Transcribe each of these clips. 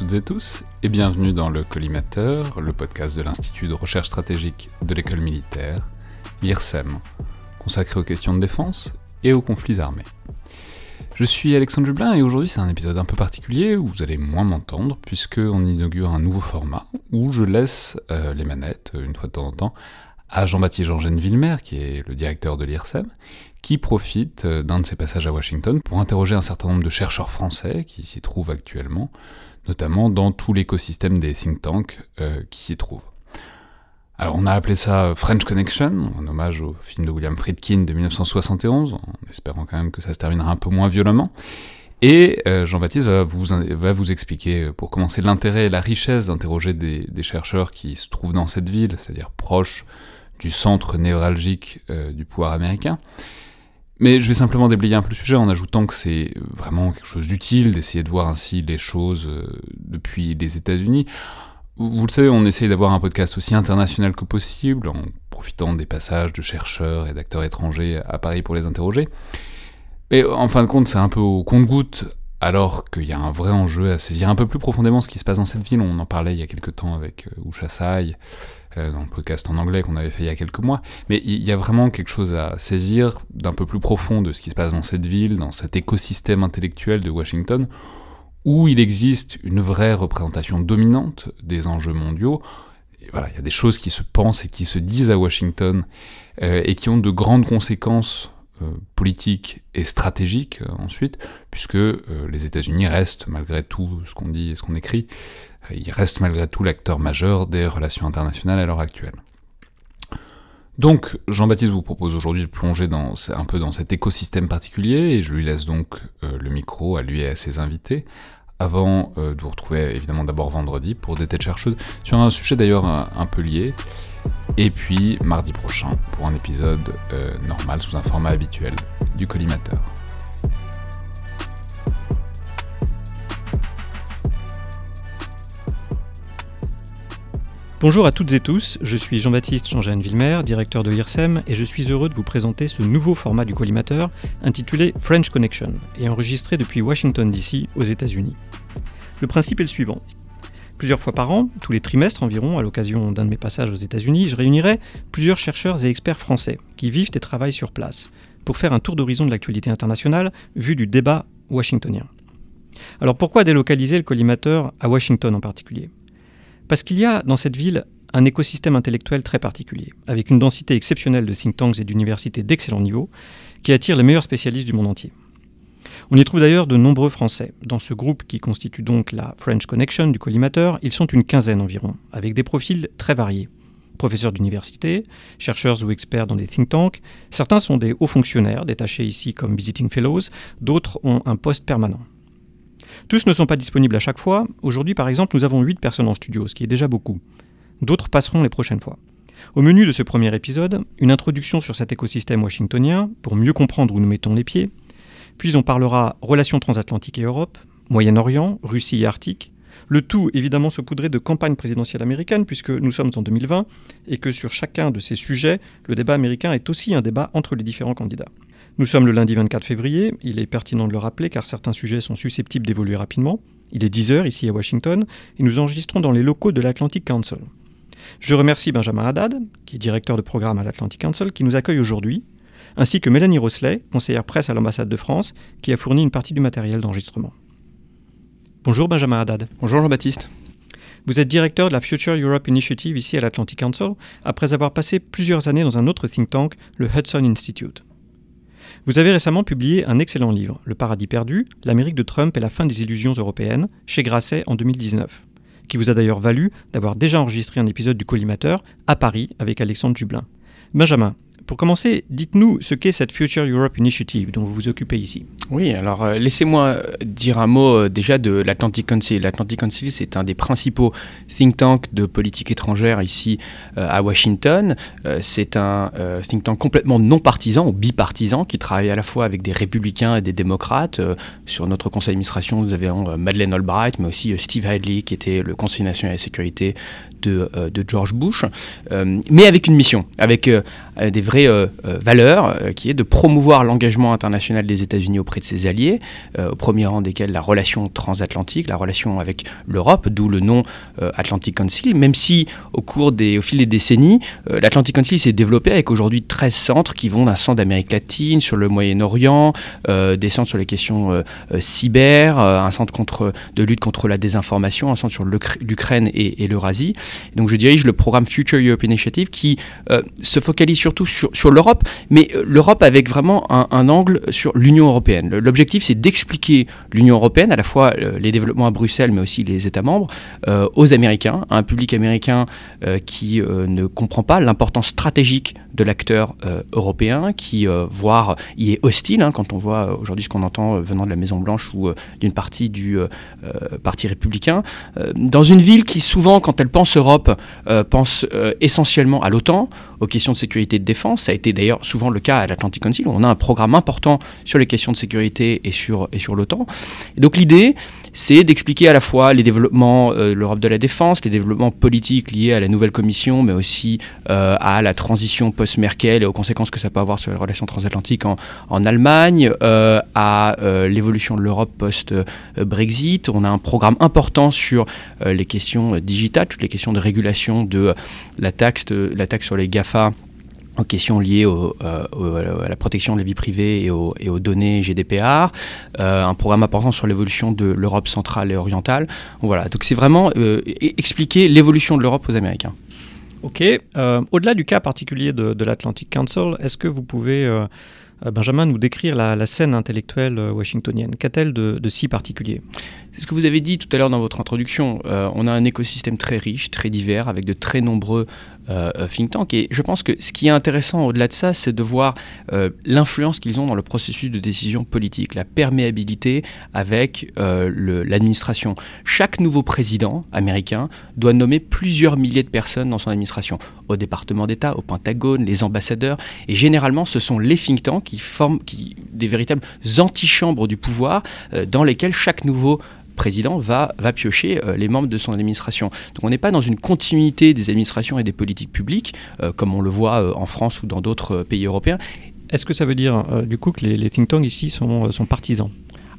Toutes et tous et bienvenue dans le Collimateur, le podcast de l'Institut de recherche stratégique de l'école militaire, l'IRSEM, consacré aux questions de défense et aux conflits armés. Je suis Alexandre Jublin et aujourd'hui c'est un épisode un peu particulier où vous allez moins m'entendre puisqu'on inaugure un nouveau format où je laisse euh, les manettes une fois de temps en temps à Jean-Baptiste Jean-Gène Villemer, qui est le directeur de l'IRSEM, qui profite euh, d'un de ses passages à Washington pour interroger un certain nombre de chercheurs français qui s'y trouvent actuellement, notamment dans tout l'écosystème des think tanks euh, qui s'y trouvent. Alors on a appelé ça French Connection, en hommage au film de William Friedkin de 1971, en espérant quand même que ça se terminera un peu moins violemment. Et euh, Jean-Baptiste va vous, expliquer, pour commencer, l'intérêt et la richesse d'interroger des, des, chercheurs qui se trouvent dans cette ville, c'est-à-dire proches du centre névralgique euh, du pouvoir américain. Mais je vais simplement déblayer un peu le sujet en ajoutant que c'est vraiment quelque chose d'utile d'essayer de voir ainsi les choses euh, depuis les États-Unis. Vous le savez, on essaye d'avoir un podcast aussi international que possible, en profitant des passages de chercheurs et d'acteurs étrangers à Paris pour les interroger. Mais en fin de compte, c'est un peu au compte-goutte, alors qu'il y a un vrai enjeu à saisir un peu plus profondément ce qui se passe dans cette ville. On en parlait il y a quelques temps avec euh, Usha Sai, dans le podcast en anglais qu'on avait fait il y a quelques mois, mais il y a vraiment quelque chose à saisir d'un peu plus profond de ce qui se passe dans cette ville, dans cet écosystème intellectuel de Washington, où il existe une vraie représentation dominante des enjeux mondiaux. voilà, il y a des choses qui se pensent et qui se disent à Washington euh, et qui ont de grandes conséquences euh, politiques et stratégiques euh, ensuite, puisque euh, les États-Unis restent, malgré tout ce qu'on dit et ce qu'on écrit, il reste malgré tout l'acteur majeur des relations internationales à l'heure actuelle. Donc, Jean-Baptiste vous propose aujourd'hui de plonger dans, un peu dans cet écosystème particulier, et je lui laisse donc euh, le micro à lui et à ses invités, avant euh, de vous retrouver évidemment d'abord vendredi pour des têtes chercheuses, sur un sujet d'ailleurs un, un, peu lié, et puis mardi prochain pour un épisode euh, normal sous un format habituel du collimateur. Bonjour à toutes et tous, je suis Jean-Baptiste Jean-Jeanne Villemer, directeur de l'IRSEM, et je suis heureux de vous présenter ce nouveau format du collimateur intitulé French Connection et enregistré depuis Washington DC aux États-Unis. Le principe est le suivant. Plusieurs fois par an, tous les trimestres environ, à l'occasion d'un de mes passages aux États-Unis, je réunirai plusieurs chercheurs et experts français qui vivent et travaillent sur place pour faire un tour d'horizon de l'actualité internationale vu du débat washingtonien. Alors pourquoi délocaliser le collimateur à Washington en particulier? Parce qu'il y a dans cette ville un écosystème intellectuel très particulier, avec une densité exceptionnelle de think tanks et d'universités d'excellent niveau, qui attire les meilleurs spécialistes du monde entier. On y trouve d'ailleurs de nombreux Français. Dans ce groupe qui constitue donc la French Connection du collimateur, ils sont une quinzaine environ, avec des profils très variés. Professeurs d'université, chercheurs ou experts dans des think tanks, certains sont des hauts fonctionnaires détachés ici comme visiting fellows, d'autres ont un poste permanent. Tous ne sont pas disponibles à chaque fois. Aujourd'hui, par exemple, nous avons 8 personnes en studio, ce qui est déjà beaucoup. D'autres passeront les prochaines fois. Au menu de ce premier épisode, une introduction sur cet écosystème washingtonien pour mieux comprendre où nous mettons les pieds. Puis on parlera relations transatlantiques et Europe, Moyen-Orient, Russie et Arctique. Le tout évidemment saupoudré de campagne présidentielle américaine puisque nous sommes en 2020 et que sur chacun de ces sujets, le débat américain est aussi un débat entre les différents candidats. Nous sommes le lundi 24 février, il est pertinent de le rappeler car certains sujets sont susceptibles d'évoluer rapidement. Il est 10h ici à Washington et nous enregistrons dans les locaux de l'Atlantic Council. Je remercie Benjamin Haddad, qui est directeur de programme à l'Atlantic Council, qui nous accueille aujourd'hui, ainsi que Mélanie Rosselet, conseillère presse à l'ambassade de France, qui a fourni une partie du matériel d'enregistrement. Bonjour Benjamin Haddad. Bonjour Jean-Baptiste. Vous êtes directeur de la Future Europe Initiative ici à l'Atlantic Council, après avoir passé plusieurs années dans un autre think tank, le Hudson Institute. Vous avez récemment publié un excellent livre, Le paradis perdu, l'Amérique de Trump et la fin des illusions européennes, chez Grasset en 2019, qui vous a d'ailleurs valu d'avoir déjà enregistré un épisode du Collimateur à Paris avec Alexandre Jublin. Benjamin, pour commencer, dites-nous ce qu'est cette Future Europe Initiative dont vous vous occupez ici. Oui, alors euh, laissez-moi euh, dire un mot euh, déjà de l'Atlantic Council. L'Atlantic Council, c'est un des principaux think tanks de politique étrangère ici à Washington. c'est un think tank complètement non partisan ou bipartisan qui travaille à la fois avec des républicains et des démocrates. sur notre conseil d'administration, nous avons Madeleine Albright, mais aussi Steve Hadley, qui était le conseiller national de la sécurité de, de George Bush, mais avec une mission, avec des vraies valeurs, qui est de promouvoir l'engagement international des États-Unis auprès de ses alliés, au premier rang desquels la relation transatlantique, la relation avec l'Europe, d'où le nom Atlantic Council, même si au cours des, au fil des décennies, l'Atlantic Council s'est développé avec aujourd'hui 13 centres qui vont d'un centre d'Amérique latine, sur le Moyen-Orient, des centres sur les questions cyber, un centre contre, de lutte contre la désinformation, un centre sur l'Ukraine et, l'Eurasie. Donc je dirige le programme Future Europe Initiative qui euh, se focalise surtout sur, l'Europe, mais euh, l'Europe avec vraiment un, angle sur l'Union européenne. L'objectif c'est d'expliquer l'Union européenne, à la fois euh, les développements à Bruxelles, mais aussi les États membres, aux Américains, un public américain qui ne comprend pas l'importance stratégique de l'acteur européen, qui voire y est hostile, hein, quand on voit aujourd'hui ce qu'on entend venant de la Maison Blanche ou d'une partie du Parti républicain, dans une ville qui souvent, quand elle pense Europe, euh, pense euh, essentiellement à l'OTAN, aux questions de sécurité de défense. Ça a été d'ailleurs souvent le cas à l'Atlantic Council, on a un programme important sur les questions de sécurité et sur, et sur l'OTAN. donc l'idée, c'est d'expliquer à la fois les développements euh, de l'Europe de la défense, les développements politiques liés à la nouvelle commission, mais aussi à la transition post-Merkel et aux conséquences que ça peut avoir sur les relations transatlantiques en, en Allemagne, à l'évolution de l'Europe post-Brexit. On a un programme important sur les questions digitales, toutes les questions de régulation de la taxe, la taxe sur les GAFA aux questions liées euh, à la protection de la vie privée et aux, et aux données GDPR, euh, un programme important sur l'évolution de l'Europe centrale et orientale. Voilà, donc c'est vraiment euh, expliquer l'évolution de l'Europe aux Américains. Ok, au-delà du cas particulier de, de l'Atlantic Council, est-ce que vous pouvez Benjamin, nous décrire la, scène intellectuelle washingtonienne? Qu'a-t-elle de, si particulier? C'est ce que vous avez dit tout à l'heure dans votre introduction. Euh, on a un écosystème très riche, très divers, avec de très nombreux think tanks. Et je pense que ce qui est intéressant au-delà de ça, c'est de voir l'influence qu'ils ont dans le processus de décision politique, la perméabilité avec l'administration. Chaque nouveau président américain doit nommer plusieurs milliers de personnes dans son administration, au département d'État, au Pentagone, les ambassadeurs. Et généralement, ce sont les think tanks qui forment qui, des véritables antichambres du pouvoir euh, dans lesquelles chaque nouveau président va, va piocher euh, les membres de son administration. Donc on n'est pas dans une continuité des administrations et des politiques publiques, euh, comme on le voit en France ou dans d'autres pays européens. Est-ce que ça veut dire du coup que les, think tanks ici sont, sont partisans?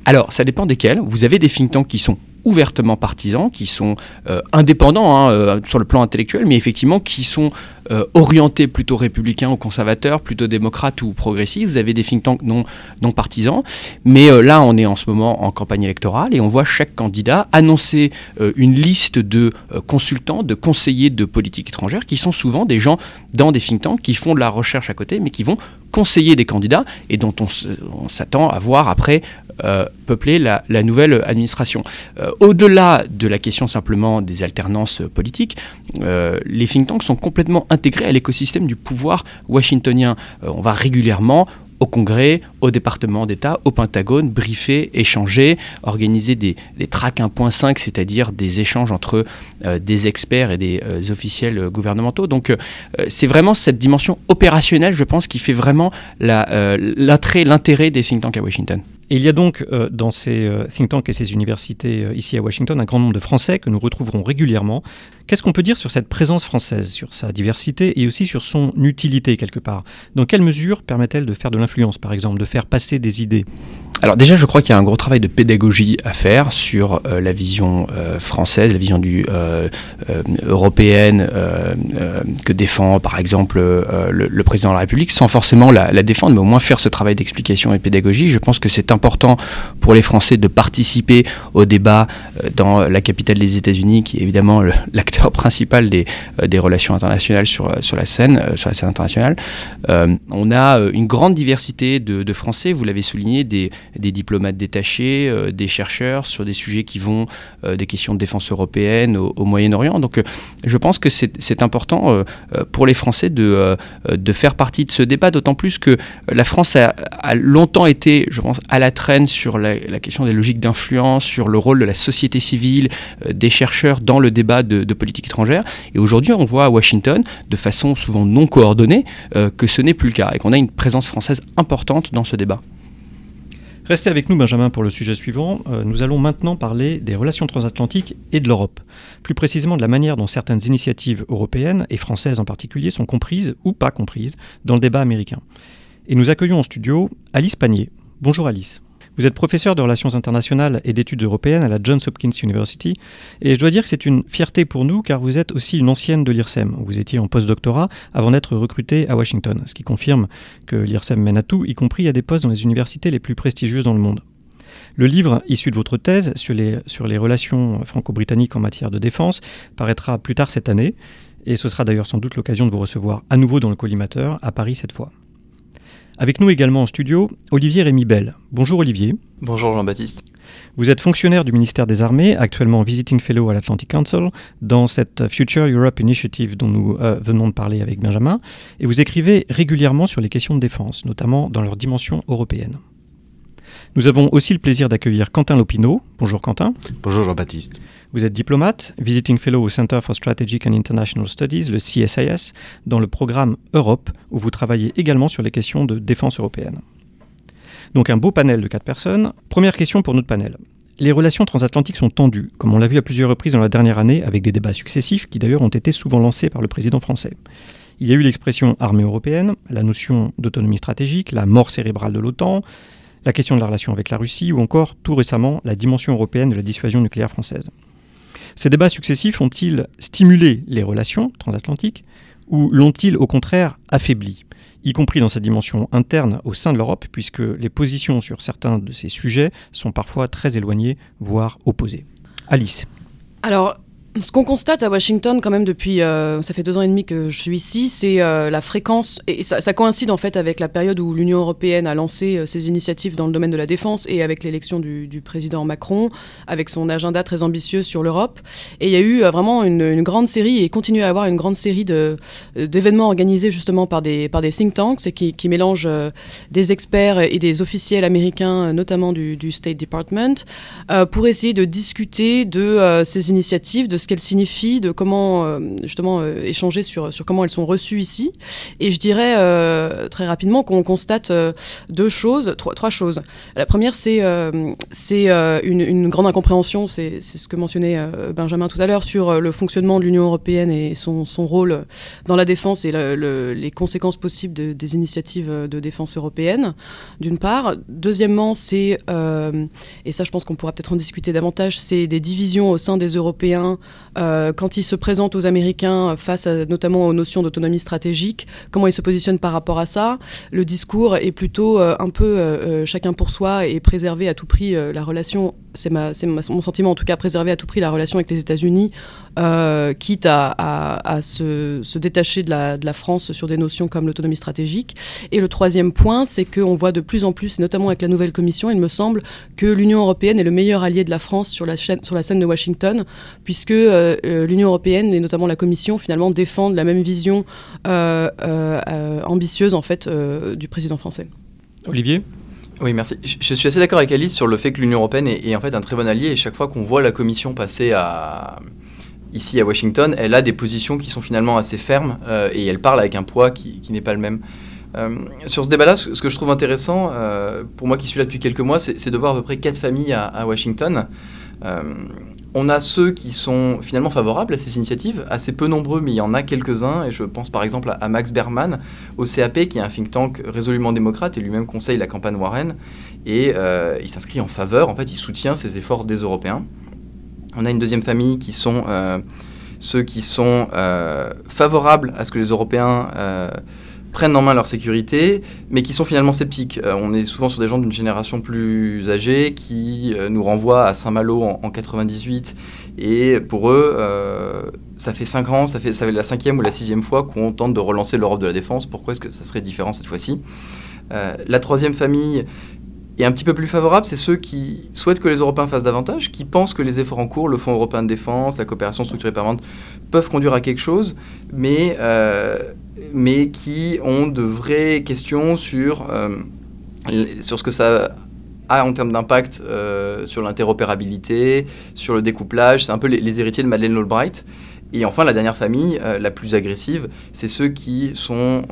Alors, ça dépend desquels. Vous avez des think tanks qui sont ouvertement partisans, qui sont euh, indépendants hein, euh, sur le plan intellectuel, mais effectivement qui sont euh, orientés plutôt républicains ou conservateurs, plutôt démocrates ou progressistes. Vous avez des think tanks non, partisans, mais là on est en ce moment en campagne électorale et on voit chaque candidat annoncer une liste de consultants, de conseillers de politique étrangère, qui sont souvent des gens dans des think tanks qui font de la recherche à côté, mais qui vont conseiller des candidats et dont on, s'attend à voir après peupler la, nouvelle administration. Euh, au-delà de la question simplement des alternances politiques, euh, les think tanks sont complètement intégrés à l'écosystème du pouvoir washingtonien. Euh, on va régulièrement au Congrès, au département d'État, au Pentagone, briefer, échanger, organiser des, des tracks 1.5, c'est-à-dire des échanges entre des experts et des officiels gouvernementaux. Donc c'est vraiment cette dimension opérationnelle, je pense, qui fait vraiment l'intérêt des think tanks à Washington. Et il y a donc euh, dans ces euh, think tanks et ces universités euh, ici à Washington un grand nombre de Français que nous retrouverons régulièrement. Qu'est-ce qu'on peut dire sur cette présence française, sur sa diversité et aussi sur son utilité quelque part? Dans quelle mesure permet-elle de faire de l'influence, par exemple, de faire passer des idées? Alors déjà, je crois qu'il y a un gros travail de pédagogie à faire sur euh, la vision euh, française, la vision du, euh, européenne que défend par exemple le, président de la République, sans forcément la, défendre, mais au moins faire ce travail d'explication et pédagogie. Je pense que c'est important pour les Français de participer au débat dans la capitale des États-Unis, qui est évidemment l'acteur principal des, relations internationales sur, sur la scène, sur la scène internationale. on a une grande diversité de, de Français, vous l'avez souligné, des des diplomates détachés, euh, des chercheurs sur des sujets qui vont euh, des questions de défense européenne au, Moyen-Orient. Donc euh, je pense que c'est important pour les Français de, faire partie de ce débat, d'autant plus que la France a, longtemps été, je pense, à la traîne sur la, question des logiques d'influence, sur le rôle de la société civile, des chercheurs dans le débat de politique étrangère. Et aujourd'hui, on voit à Washington, de façon souvent non coordonnée, que ce n'est plus le cas et qu'on a une présence française importante dans ce débat. Restez avec nous, Benjamin, pour le sujet suivant. Euh, nous allons maintenant parler des relations transatlantiques et de l'Europe. Plus précisément de la manière dont certaines initiatives européennes, et françaises en particulier, sont comprises ou pas comprises dans le débat américain. Et nous accueillons en studio Alice Panier. Bonjour Alice. Vous êtes professeur de relations internationales et d'études européennes à la Johns Hopkins University. Et je dois dire que c'est une fierté pour nous car vous êtes aussi une ancienne de l'IRSEM. Vous étiez en postdoctorat avant d'être recruté à Washington, ce qui confirme que l'IRSEM mène à tout, y compris à des postes dans les universités les plus prestigieuses dans le monde. Le livre issu de votre thèse sur les, sur les relations franco-britanniques en matière de défense paraîtra plus tard cette année, et ce sera d'ailleurs sans doute l'occasion de vous recevoir à nouveau dans le collimateur, à Paris cette fois. Avec nous également en studio, Olivier Rémy Bell. Bonjour Olivier. Bonjour Jean-Baptiste. Vous êtes fonctionnaire du ministère des Armées, actuellement visiting fellow à l'Atlantic Council, dans cette Future Europe Initiative dont nous euh, venons de parler avec Benjamin, et vous écrivez régulièrement sur les questions de défense, notamment dans leur dimension européenne. Nous avons aussi le plaisir d'accueillir Quentin Lopineau. Bonjour Quentin. Bonjour Jean-Baptiste. Vous êtes diplomate, visiting fellow au Center for Strategic and International Studies, le CSIS, dans le programme Europe, où vous travaillez également sur les questions de défense européenne. Donc un beau panel de quatre personnes. Première question pour notre panel. Les relations transatlantiques sont tendues, comme on l'a vu à plusieurs reprises dans la dernière année, avec des débats successifs qui d'ailleurs ont été souvent lancés par le président français. Il y a eu l'expression armée européenne, la notion d'autonomie stratégique, la mort cérébrale de l'OTAN, la question de la relation avec la Russie ou encore, tout récemment, la dimension européenne de la dissuasion nucléaire française. Ces débats successifs ont-ils stimulé les relations transatlantiques ou l'ont-ils au contraire affaibli y compris dans sa dimension interne au sein de l'Europe, puisque les positions sur certains de ces sujets sont parfois très éloignées, voire opposées? Alice. Alors, ce qu'on constate à Washington quand même depuis, euh, ça fait deux ans et demi que je suis ici, c'est euh, la fréquence, et ça, coïncide en fait avec la période où l'Union européenne a lancé euh, ses initiatives dans le domaine de la défense et avec l'élection du, président Macron, avec son agenda très ambitieux sur l'Europe. Et il y a eu vraiment une, grande série, et continue à avoir une grande série d'événements organisés justement par des, par des think tanks et qui, qui mélangent des experts et des officiels américains, notamment du, State Department, pour essayer de discuter de ces initiatives, de ce qu'elles signifient, de comment euh, justement euh, échanger sur, sur comment elles sont reçues ici. Et je dirais euh, très rapidement qu'on constate deux choses, trois, choses. La première, c'est c'est une, grande incompréhension, c'est ce que mentionnait Benjamin tout à l'heure, sur le fonctionnement de l'Union européenne et son, son, rôle dans la défense et les conséquences possibles de, des initiatives de défense européenne, d'une part. Deuxièmement, c'est, et ça je pense qu'on pourra peut-être en discuter davantage, c'est des divisions au sein des Européens euh, quand il se présente aux Américains face notamment aux notions d'autonomie stratégique, comment il se positionne par rapport à ça. Le discours est plutôt euh, un peu euh, chacun pour soi et préserver à tout prix la relation, c'est mon sentiment en tout cas, préserver à tout prix la relation avec les États-Unis euh, quitte à, se, détacher de la, France sur des notions comme l'autonomie stratégique. Et le troisième point, c'est qu'on voit de plus en plus, notamment avec la nouvelle commission, il me semble que l'Union européenne est le meilleur allié de la France sur la, chaîne, sur la scène de Washington, puisque euh, euh, l'Union européenne et notamment la commission finalement défendent la même vision ambitieuse en fait du président français. Olivier? Oui, merci. Je, suis assez d'accord avec Alice sur le fait que l'Union européenne est, est, en fait un très bon allié et chaque fois qu'on voit la Commission passer à, ici à Washington, elle a des positions qui sont finalement assez fermes euh, et elle parle avec un poids qui, n'est pas le même. Euh, sur ce débat-là, ce, que je trouve intéressant, euh, pour moi qui suis là depuis quelques mois, c'est de voir à peu près quatre familles à, Washington. on a ceux qui sont finalement favorables à ces initiatives, assez peu nombreux, mais il y en a quelques-uns, et je pense par exemple à, Max Berman au CAP, qui est un think tank résolument démocrate et lui-même conseille la campagne Warren, et il s'inscrit en faveur, en fait, il soutient ces efforts des Européens. On a une deuxième famille qui sont euh, ceux qui sont euh, favorables à ce que les Européens euh, prennent en main leur sécurité, mais qui sont finalement sceptiques. on est souvent sur des gens d'une génération plus âgée qui nous renvoient à Saint-Malo en, 98, et pour eux, ça fait cinq ans, ça fait, ça fait la cinquième ou la sixième fois qu'on tente de relancer l'Europe de la défense. Pourquoi est-ce que ça serait différent cette fois-ci? La troisième famille et un petit peu plus favorable, c'est ceux qui souhaitent que les Européens fassent davantage, qui pensent que les efforts en cours, le Fonds européen de défense, la coopération structurée permanente, peuvent conduire à quelque chose, mais, euh, mais qui ont de vraies questions sur, euh, sur ce que ça a en termes d'impact euh, sur l'interopérabilité, sur le découplage. C'est un peu les, héritiers de Madeleine Albright. Et enfin, la dernière famille, la plus agressive, c'est ceux qui sont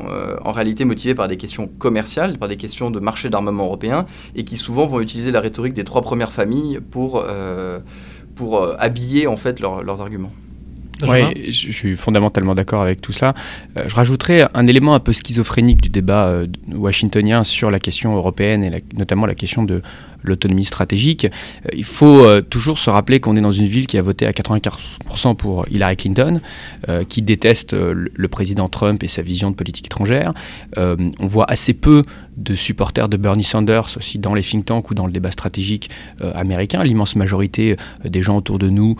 en réalité motivés par des questions commerciales, par des questions de marché d'armement européen, et qui souvent vont utiliser la rhétorique des trois premières familles pour, pour habiller en fait leurs arguments. Oui, je suis fondamentalement d'accord avec tout cela. Euh, je rajouterais un élément un peu schizophrénique du débat euh, washingtonien sur la question européenne et notamment la question de l'autonomie stratégique. Euh, il faut euh, toujours se rappeler qu'on est dans une ville qui a voté à 95% pour Hillary Clinton, euh, qui déteste le président Trump et sa vision de politique étrangère. on voit assez peu de supporters de Bernie Sanders aussi dans les think tanks ou dans le débat stratégique américain. L'immense majorité des gens autour de nous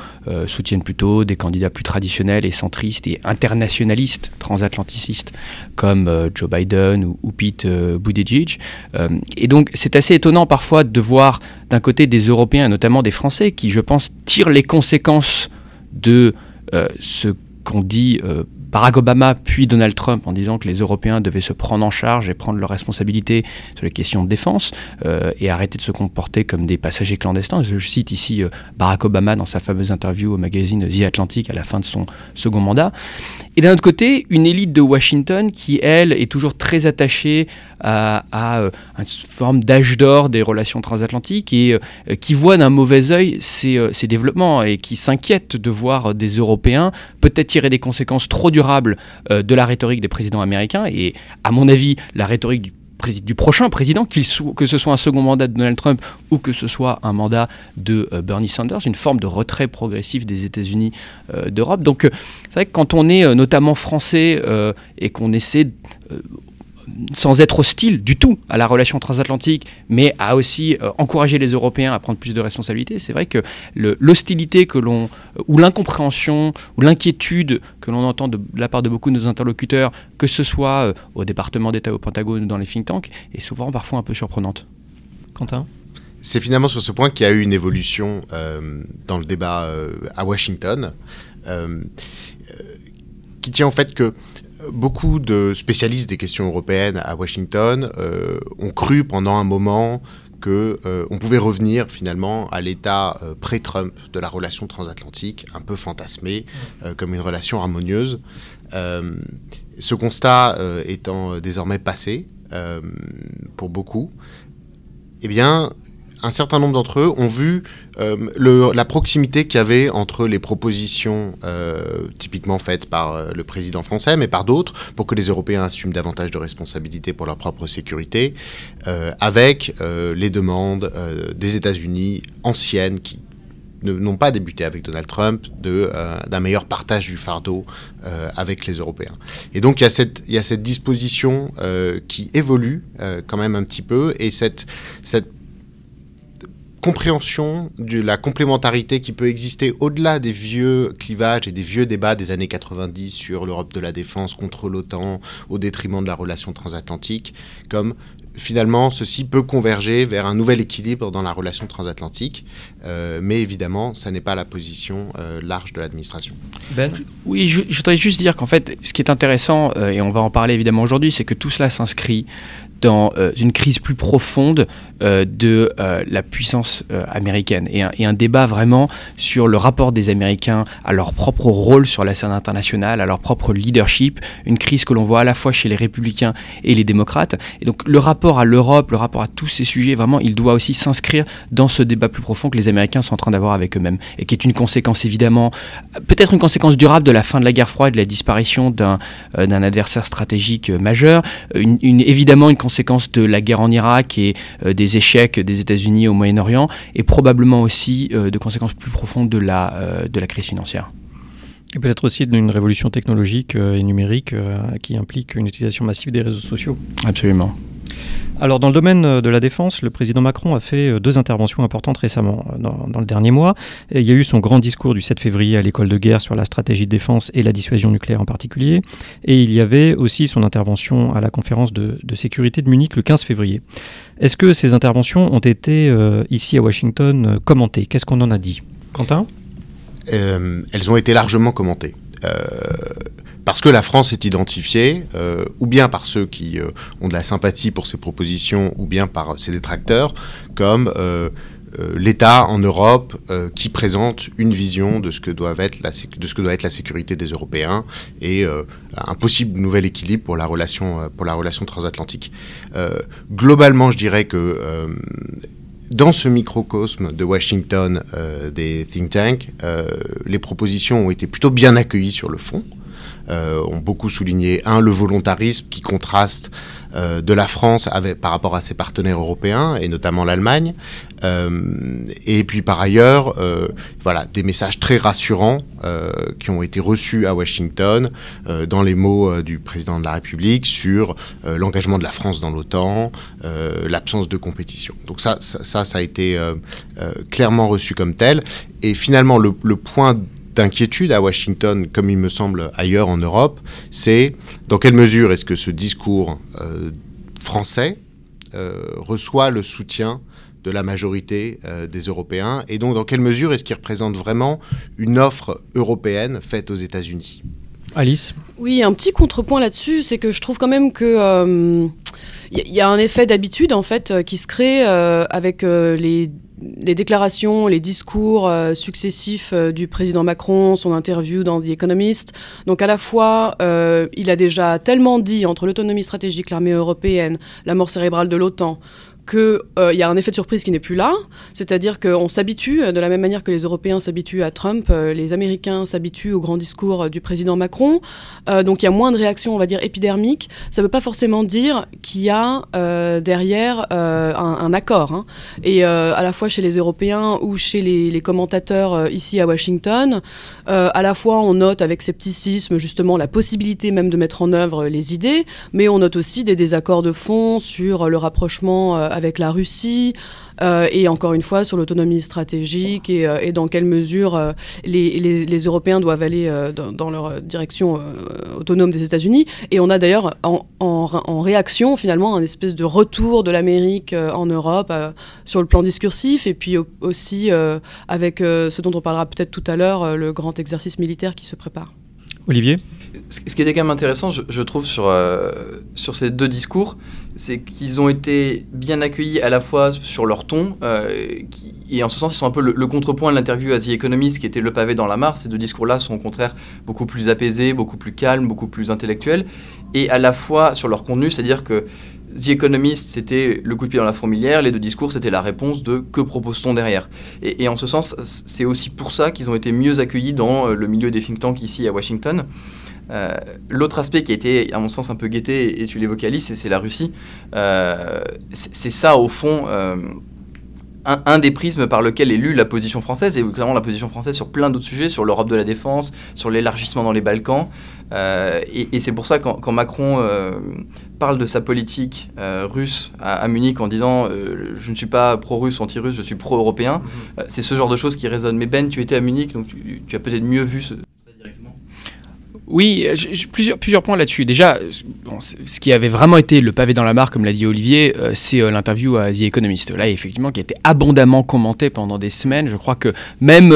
soutiennent plutôt des candidats plus traditionnels et centristes et internationalistes, transatlanticistes, comme Joe Biden ou, ou Pete Buttigieg. et donc c'est assez étonnant parfois de d'un côté des Européens, notamment des Français, qui, je pense, tirent les conséquences de euh, ce qu'on dit euh, Barack Obama puis Donald Trump en disant que les Européens devaient se prendre en charge et prendre leurs responsabilités sur les questions de défense euh, et arrêter de se comporter comme des passagers clandestins. Je cite ici euh, Barack Obama dans sa fameuse interview au magazine The Atlantic à la fin de son second mandat. Et d'un autre côté, une élite de Washington qui, elle, est toujours très attachée à, euh, une forme d'âge d'or des relations transatlantiques et qui voit d'un mauvais œil ces, ces développements et qui s'inquiète de voir des Européens peut-être tirer des conséquences trop dures euh, de la rhétorique des présidents américains. Et à mon avis, la rhétorique du du prochain président, que ce soit un second mandat de Donald Trump ou que ce soit un mandat de euh, Bernie Sanders, une forme de retrait progressif des États-Unis euh, d'Europe. Donc c'est vrai que quand on est notamment français et qu'on essaie sans être hostile du tout à la relation transatlantique, mais à aussi euh, encourager les Européens à prendre plus de responsabilités, c'est vrai que l'hostilité que l'on, ou l'incompréhension, ou l'inquiétude que l'on entend de, la part de beaucoup de nos interlocuteurs, que ce soit euh, au département d'État, au Pentagone ou dans les think tanks, est souvent parfois un peu surprenante. Quentin? C'est finalement sur ce point qu'il y a eu une évolution euh, dans le débat à Washington, qui tient au fait que beaucoup de spécialistes des questions européennes à Washington euh, ont cru pendant un moment que euh, on pouvait revenir finalement à l'état euh, pré-Trump de la relation transatlantique, un peu fantasmée comme une relation harmonieuse. ce constat étant désormais passé pour beaucoup, eh bien, un certain nombre d'entre eux ont vu euh, la proximité qu'il y avait entre les propositions euh, typiquement faites par euh, le président français, mais par d'autres, pour que les Européens assument davantage de responsabilités pour leur propre sécurité, avec les demandes des États-Unis anciennes qui n'ont pas débuté avec Donald Trump, d'un meilleur partage du fardeau avec les Européens. Et donc il y a cette, il y a cette disposition qui évolue quand même un petit peu, et cette, cette de la complémentarité qui peut exister au-delà des vieux clivages et des vieux débats des années 90 sur l'Europe de la défense contre l'OTAN au détriment de la relation transatlantique, comme finalement ceci peut converger vers un nouvel équilibre dans la relation transatlantique, euh, mais évidemment, ça n'est pas la position euh, large de l'administration. Ben Oui, je, voudrais juste dire qu'en fait, ce qui est intéressant, euh, et on va en parler évidemment aujourd'hui, c'est que tout cela s'inscrit dans euh, une crise plus profonde euh, de euh, la puissance américaine. Et un, débat vraiment sur le rapport des Américains à leur propre rôle sur la scène internationale, à leur propre leadership, une crise que l'on voit à la fois chez les républicains et les démocrates. Et donc le rapport à l'Europe, le rapport à tous ces sujets, vraiment, il doit aussi s'inscrire dans ce débat plus profond que les Américains sont en train d'avoir avec eux-mêmes. Et qui est une conséquence évidemment, peut-être une conséquence durable de la fin de la guerre froide, de la disparition d'un adversaire stratégique majeur, une, une, évidemment une conséquence conséquences de la guerre en Irak et euh, des échecs des États-Unis au Moyen-Orient, et probablement aussi euh, de conséquences plus profondes de la, euh, de la crise financière. Et peut-être aussi d'une révolution technologique et numérique qui implique une utilisation massive des réseaux sociaux. Absolument. Alors, dans le domaine euh, de la défense, le président Macron a fait euh, deux interventions importantes récemment, euh, dans, le dernier mois. il y a eu son grand discours du 7 février à l'école de guerre sur la stratégie de défense et la dissuasion nucléaire en particulier. Et il y avait aussi son intervention à la conférence de, sécurité de Munich le 15 février. Est-ce que ces interventions ont été, ici à Washington, commentées? Qu'est-ce qu'on en a dit? Quentin? Elles ont été largement commentées parce que la France est identifiée, euh, ou bien par ceux qui euh, ont de la sympathie pour ses propositions, ou bien par ses détracteurs, comme euh, l'État en Europe qui présente une vision de ce que doit être la, sécurité des Européens et un possible nouvel équilibre pour la relation transatlantique. globalement, je dirais que dans ce microcosme de Washington des think tanks, les propositions ont été plutôt bien accueillies sur le fond. Euh, ont beaucoup souligné, un, le volontarisme qui contraste euh, de la France avec, par rapport à ses partenaires européens, et notamment l'Allemagne, euh, et puis par ailleurs, voilà, des messages très rassurants qui ont été reçus à Washington dans les mots du président de la République sur l'engagement de la France dans l'OTAN, l'absence de compétition. Donc ça, ça, ça, a été clairement reçu comme tel. Et finalement, le, le point d'inquiétude à Washington, comme il me semble ailleurs en Europe, c'est dans quelle mesure est-ce que ce discours euh, français euh, reçoit le soutien de la majorité euh, des Européens et donc dans quelle mesure est-ce qu'il représente vraiment une offre européenne faite aux États-Unis? Alice? Oui, un petit contrepoint là-dessus, c'est que je trouve quand même que il y, a un effet d'habitude en fait qui se crée avec les les déclarations, les discours euh, successifs euh, du président Macron, son interview dans The Economist. Donc à la fois, euh, il a déjà tellement dit entre l'autonomie stratégique, l'armée européenne, la mort cérébrale de l'OTAN, qu'il euh, y a un effet de surprise qui n'est plus là, c'est-à-dire qu'on s'habitue, euh, de la même manière que les Européens s'habituent à Trump, euh, les Américains s'habituent au grand discours du président Macron, donc il y a moins de réactions, on va dire, épidermiques. Ça ne veut pas forcément dire qu'il y a derrière un, accord. Hein. Et à la fois chez les Européens ou chez les, commentateurs ici à Washington, à la fois on note avec scepticisme justement la possibilité même de mettre en œuvre les idées, mais on note aussi des désaccords de fond sur le rapprochement avec la Russie. Euh, et encore une fois sur l'autonomie stratégique et, euh, dans quelle mesure euh, les, Européens doivent aller dans, leur direction autonome des États-Unis. Et on a d'ailleurs en, réaction finalement un espèce de retour de l'Amérique en Europe sur le plan discursif et puis aussi avec ce dont on parlera peut-être tout à l'heure, le grand exercice militaire qui se prépare. Olivier? Ce qui était quand même intéressant, je, trouve, sur, euh, sur ces deux discours, c'est qu'ils ont été bien accueillis à la fois sur leur ton, euh, et en ce sens, ils sont un peu le, contrepoint de l'interview à The Economist, qui était le pavé dans la mare. Ces deux discours-là sont au contraire beaucoup plus apaisés, beaucoup plus calmes, beaucoup plus intellectuels, et à la fois sur leur contenu, c'est-à-dire que The Economist, c'était le coup de pied dans la fourmilière, les deux discours, c'était la réponse de que propose-t-on derrière. Et, et, en ce sens, c'est aussi pour ça qu'ils ont été mieux accueillis dans euh, le milieu des think tanks ici à Washington. Euh, l'autre aspect qui a été, à mon sens, un peu guetté, et tu l'évoquais Alice, c'est la Russie. Euh, c'est ça, au fond, euh, un, des prismes par lequel est lue la position française, et clairement la position française sur plein d'autres sujets, sur l'Europe de la défense, sur l'élargissement dans les Balkans. et, c'est pour ça, quand, quand Macron parle de sa politique russe à, Munich en disant je ne suis pas pro-russe anti-russe, je suis pro-européen. Mm-hmm. c'est ce genre de choses qui résonnent. Mais Ben, tu étais à Munich, donc tu, tu as peut-être mieux vu ce, oui, euh, plusieurs, plusieurs points là-dessus. Déjà, ce qui avait vraiment été le pavé dans la mare, comme l'a dit Olivier, euh, c'est euh, l'interview à The Economist. Là, effectivement, qui a été abondamment commenté pendant des semaines. Je crois que même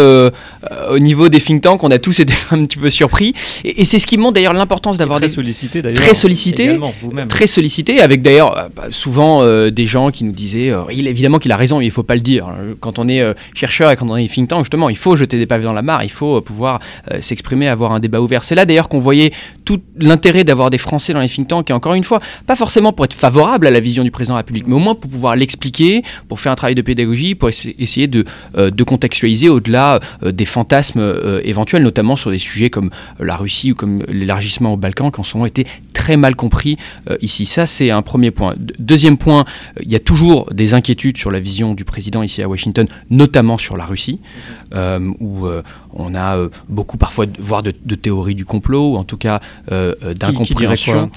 au niveau des think tanks, on a tous été un petit peu surpris. Et, c'est ce qui montre d'ailleurs l'importance d'avoir des sollicité d'ailleurs. Très sollicité, très sollicité, avec d'ailleurs bah, souvent des gens qui nous disaient, il évidemment qu'il a raison, mais il faut pas le dire. Quand on est chercheur et quand on est think tank, justement, il faut jeter des pavés dans la mare, il faut pouvoir s'exprimer, avoir un débat ouvert. C'est là d'ailleurs qu'on voyait tout l'intérêt d'avoir des Français dans les think tanks, et encore une fois, pas forcément pour être favorable à la vision du président de la République, mais au moins pour pouvoir l'expliquer, pour faire un travail de pédagogie, pour essayer de, euh, de contextualiser au-delà euh, des fantasmes euh, éventuels, notamment sur des sujets comme la Russie ou comme l'élargissement aux Balkans, qui en sont été très mal compris ici. Ça, c'est un premier point. deuxième point, il y a toujours des inquiétudes sur la vision du président ici à Washington, notamment sur la Russie, où on a beaucoup parfois, voire de, de théories du complot ou en tout cas euh, euh, d'incompréhension.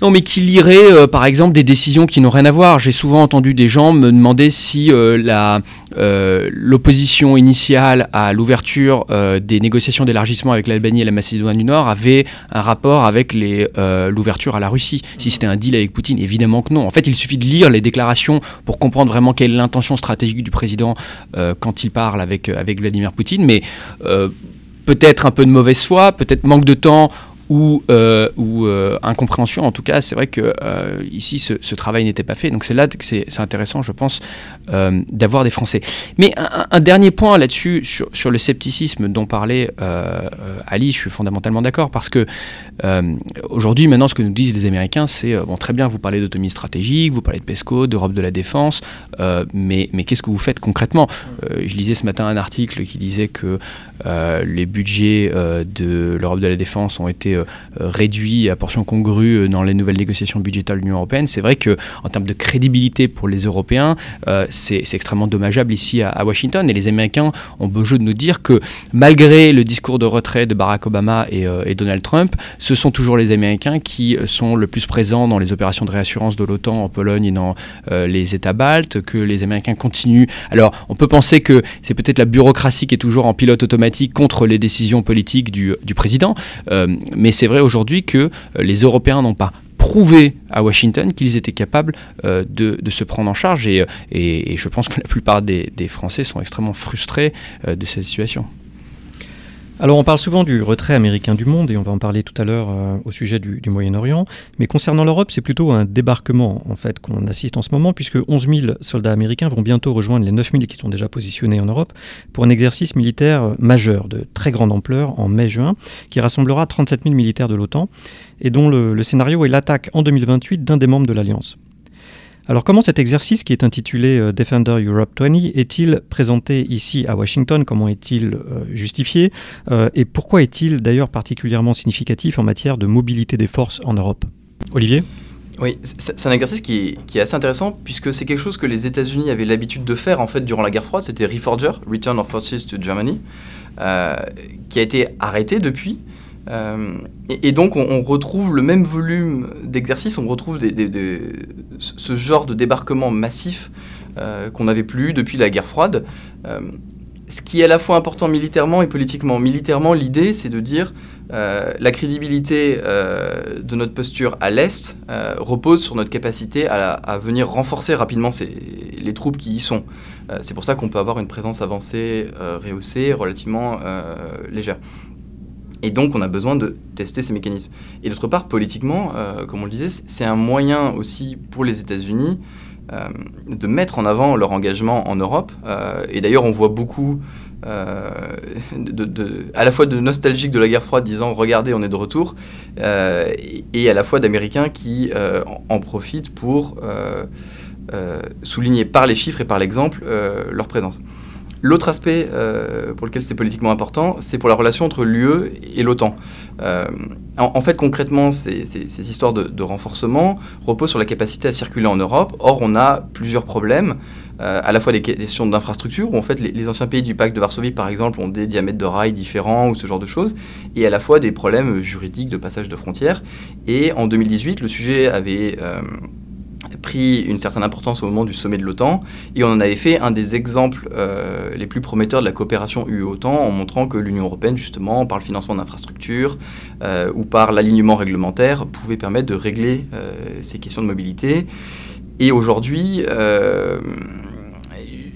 Non, mais qui lirait, euh, par exemple, des décisions qui n'ont rien à voir. J'ai souvent entendu des gens me demander si la l'opposition initiale à l'ouverture des négociations d'élargissement avec l'Albanie et la Macédoine du Nord avait un rapport avec l'ouverture à la Russie. Si c'était un deal avec Poutine, évidemment que non. En fait, il suffit de lire les déclarations pour comprendre vraiment quelle est l'intention stratégique du président quand il parle avec, avec Vladimir Poutine. Mais peut-être un peu de mauvaise foi, peut-être manque de temps ou, euh, euh, incompréhension. En tout cas, c'est vrai que euh, ici, ce, travail n'était pas fait. Donc c'est là que c'est intéressant, je pense, d'avoir des Français. Mais un, dernier point là-dessus, sur, le scepticisme dont parlait Ali, je suis fondamentalement d'accord, parce que euh, aujourd'hui, maintenant, ce que nous disent les Américains, c'est, euh, très bien, vous parlez d'autonomie stratégique, vous parlez de PESCO, d'Europe de la défense, euh, mais, qu'est-ce que vous faites concrètement? Je lisais ce matin un article qui disait que les budgets de l'Europe de la défense ont été réduits à portion congrue dans les nouvelles négociations budgétaires de l'Union européenne. C'est vrai que en termes de crédibilité pour les Européens, c'est extrêmement dommageable ici à, Washington. Et les Américains ont beau jeu de nous dire que malgré le discours de retrait de Barack Obama et Donald Trump, ce sont toujours les Américains qui euh, sont le plus présents dans les opérations de réassurance de l'OTAN en Pologne et dans euh, les États baltes, que les Américains continuent. Alors, on peut penser que c'est peut-être la bureaucratie qui est toujours en pilote automatique contre les décisions politiques du, président, euh, mais c'est vrai aujourd'hui que les Européens n'ont pas prouvé à Washington qu'ils étaient capables de, se prendre en charge et, je pense que la plupart des, Français sont extrêmement frustrés de cette situation. Alors on parle souvent du retrait américain du monde et on va en parler tout à l'heure euh, au sujet du, Moyen-Orient. Mais concernant l'Europe, c'est plutôt un débarquement en fait qu'on assiste en ce moment puisque 11 000 soldats américains vont bientôt rejoindre les 9 000 qui sont déjà positionnés en Europe pour un exercice militaire euh, majeur de très grande ampleur en mai-juin qui rassemblera 37 000 militaires de l'OTAN et dont le, le scénario est l'attaque en 2028 d'un des membres de l'Alliance. Alors comment cet exercice qui est intitulé euh, Defender Europe 20 est-il présenté ici à Washington? Comment est-il euh, justifié? Euh, Et pourquoi est-il d'ailleurs particulièrement significatif en matière de mobilité des forces en Europe? Olivier? Oui, c'est un exercice qui est, assez intéressant puisque c'est quelque chose que les États-Unis avaient l'habitude de faire en fait durant la guerre froide. C'était Reforger, Return of Forces to Germany, qui a été arrêté depuis. Euh, et, donc on, retrouve le même volume d'exercices, on retrouve ce genre de débarquement massif euh, qu'on n'avait plus eu depuis la guerre froide. Euh, ce qui est à la fois important militairement et politiquement. Militairement, l'idée, c'est de dire euh, la crédibilité de notre posture à l'Est repose sur notre capacité à, venir renforcer rapidement les troupes qui y sont. C'est pour ça qu'on peut avoir une présence avancée, rehaussée, relativement légère. Et donc, on a besoin de tester ces mécanismes. Et d'autre part, politiquement, euh, comme on le disait, c'est un moyen aussi pour les États-Unis euh, de mettre en avant leur engagement en Europe. Euh, et d'ailleurs, on voit beaucoup, à la fois de nostalgiques de la guerre froide, disant regardez, on est de retour, et, à la fois d'Américains qui en, en profitent pour souligner par les chiffres et par l'exemple leur présence. L'autre aspect euh, pour lequel c'est politiquement important, c'est pour la relation entre l'UE et l'OTAN. Euh, en, fait, concrètement, ces, histoires de, renforcement reposent sur la capacité à circuler en Europe. Or, on a plusieurs problèmes, euh, à la fois des questions d'infrastructure, où en fait les, les anciens pays du pacte de Varsovie, par exemple, ont des diamètres de rails différents ou ce genre de choses, et à la fois des problèmes juridiques de passage de frontières. Et en 2018, le sujet avait pris une certaine importance au moment du sommet de l'OTAN, et on en avait fait un des exemples euh, les plus prometteurs de la coopération UE-OTAN, en montrant que l'Union européenne, justement, par le financement d'infrastructures euh, ou par l'alignement réglementaire, pouvait permettre de régler euh, ces questions de mobilité. Et aujourd'hui,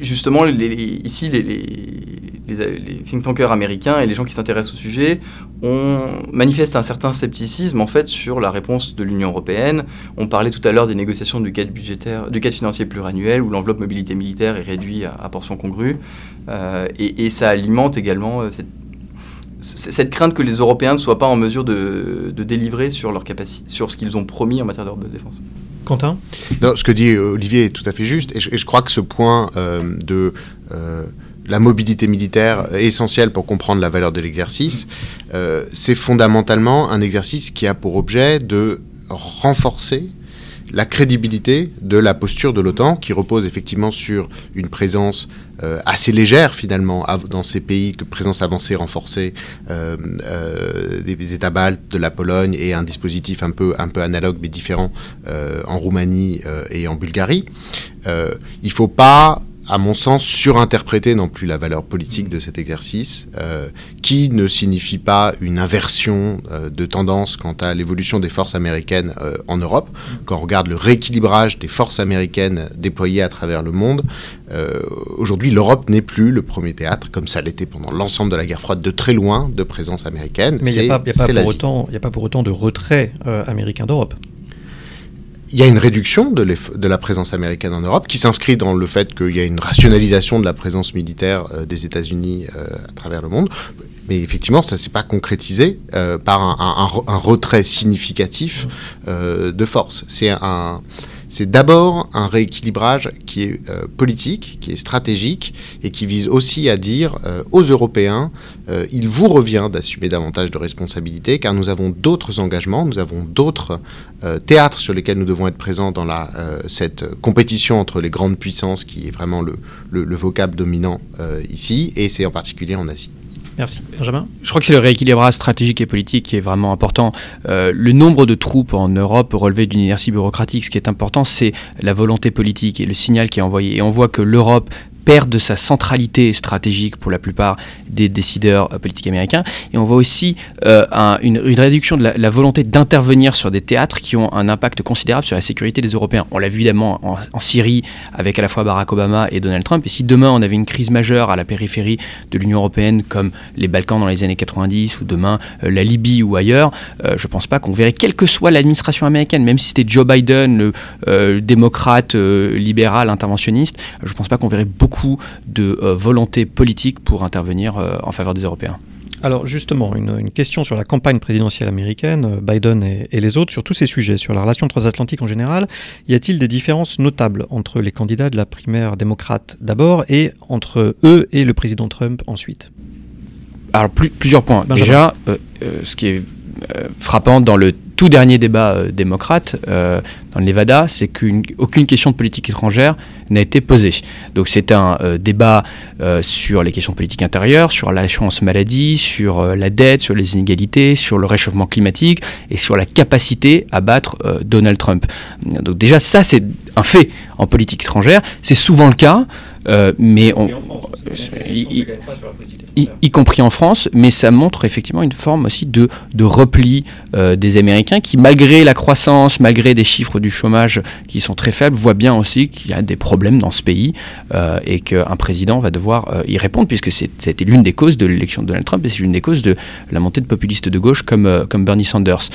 justement, ici, les, les- les think tankers américains et les gens qui s'intéressent au sujet ont, manifestent un certain scepticisme en fait sur la réponse de l'Union européenne. On parlait tout à l'heure des négociations du cadre budgétaire, du cadre financier pluriannuel où l'enveloppe mobilité militaire est réduite à, à portion congrue, Euh, et, et ça alimente également euh, cette crainte que les Européens ne soient pas en mesure de, de délivrer sur leur capacité, sur ce qu'ils ont promis en matière de défense. Quentin? Non, ce que dit euh, Olivier est tout à fait juste, et je, et je crois que ce point euh, de euh, la mobilité militaire est essentiel pour comprendre la valeur de l'exercice. Euh, c'est fondamentalement un exercice qui a pour objet de renforcer la crédibilité de la posture de l'OTAN, qui repose effectivement sur une présence euh, assez légère finalement dans ces pays, que présence avancée, renforcée euh, des États baltes, de la Pologne et un dispositif un peu, un peu analogue mais différent en Roumanie et en Bulgarie. Il ne faut pas à mon sens, surinterpréter non plus la valeur politique de cet exercice, euh, qui ne signifie pas une inversion euh, de tendance quant à l'évolution des forces américaines euh, en Europe. Quand on regarde le rééquilibrage des forces américaines déployées à travers le monde, aujourd'hui l'Europe n'est plus le premier théâtre, comme ça l'était pendant l'ensemble de la guerre froide, de très loin de présence américaine. Mais il n'y a, a, pas pour autant de retrait américain d'Europe il y a une réduction de, la présence américaine en Europe qui s'inscrit dans le fait qu'il y a une rationalisation de la présence militaire euh, des États-Unis euh, à travers le monde. Mais effectivement, ça ne s'est pas concrétisé euh, par un, un, retrait significatif de force. C'est un, c'est d'abord un rééquilibrage qui est euh, politique, qui est stratégique et qui vise aussi à dire euh, aux Européens, euh, il vous revient d'assumer davantage de responsabilités car nous avons d'autres engagements, nous avons d'autres théâtres sur lesquels nous devons être présents dans cette compétition entre les grandes puissances qui est vraiment le, le vocable dominant ici et c'est en particulier en Asie. Merci. Benjamin? Je crois que c'est le rééquilibrage stratégique et politique qui est vraiment important. Euh, le nombre de troupes en Europe relevé d'une inertie bureaucratique. Ce qui est important, c'est la volonté politique et le signal qui est envoyé. Et on voit que l'Europe perd de sa centralité stratégique pour la plupart des décideurs euh, politiques américains. Et on voit aussi euh, une, réduction de la, volonté d'intervenir sur des théâtres qui ont un impact considérable sur la sécurité des Européens. On l'a vu évidemment en, Syrie avec à la fois Barack Obama et Donald Trump. Et si demain on avait une crise majeure à la périphérie de l'Union européenne comme les Balkans dans les années 90 ou demain euh, la Libye ou ailleurs, je ne pense pas qu'on verrait, quelle que soit l'administration américaine, même si c'était Joe Biden, le démocrate libéral interventionniste, je ne pense pas qu'on verrait beaucoup beaucoup de euh, volonté politique pour intervenir euh, en faveur des Européens. Alors justement, une, question sur la campagne présidentielle américaine, euh, Biden et, les autres, sur tous ces sujets, sur la relation transatlantique en général. Y a-t-il des différences notables entre les candidats de la primaire démocrate d'abord et entre eux et le président Trump ensuite? Alors plusieurs points. Déjà, ce qui est frappant dans le tout dernier débat euh, démocrate euh, dans le Nevada, c'est qu'aucune question de politique étrangère n'a été posée. Donc c'est un euh, débat sur les questions politiques intérieures, sur l'assurance maladie, sur la dette, sur les inégalités, sur le réchauffement climatique et sur la capacité à battre Donald Trump. Donc déjà ça c'est un fait en politique étrangère. C'est souvent le cas. Mais on, y, compris en France, mais ça montre effectivement une forme aussi de, de repli euh, des Américains qui, malgré la croissance, malgré des chiffres du chômage qui sont très faibles, voient bien aussi qu'il y a des problèmes dans ce pays euh, et qu'un président va devoir euh, y répondre, puisque c'était l'une des causes de l'élection de Donald Trump et c'est l'une des causes de la montée de populistes de gauche comme, comme Bernie Sanders.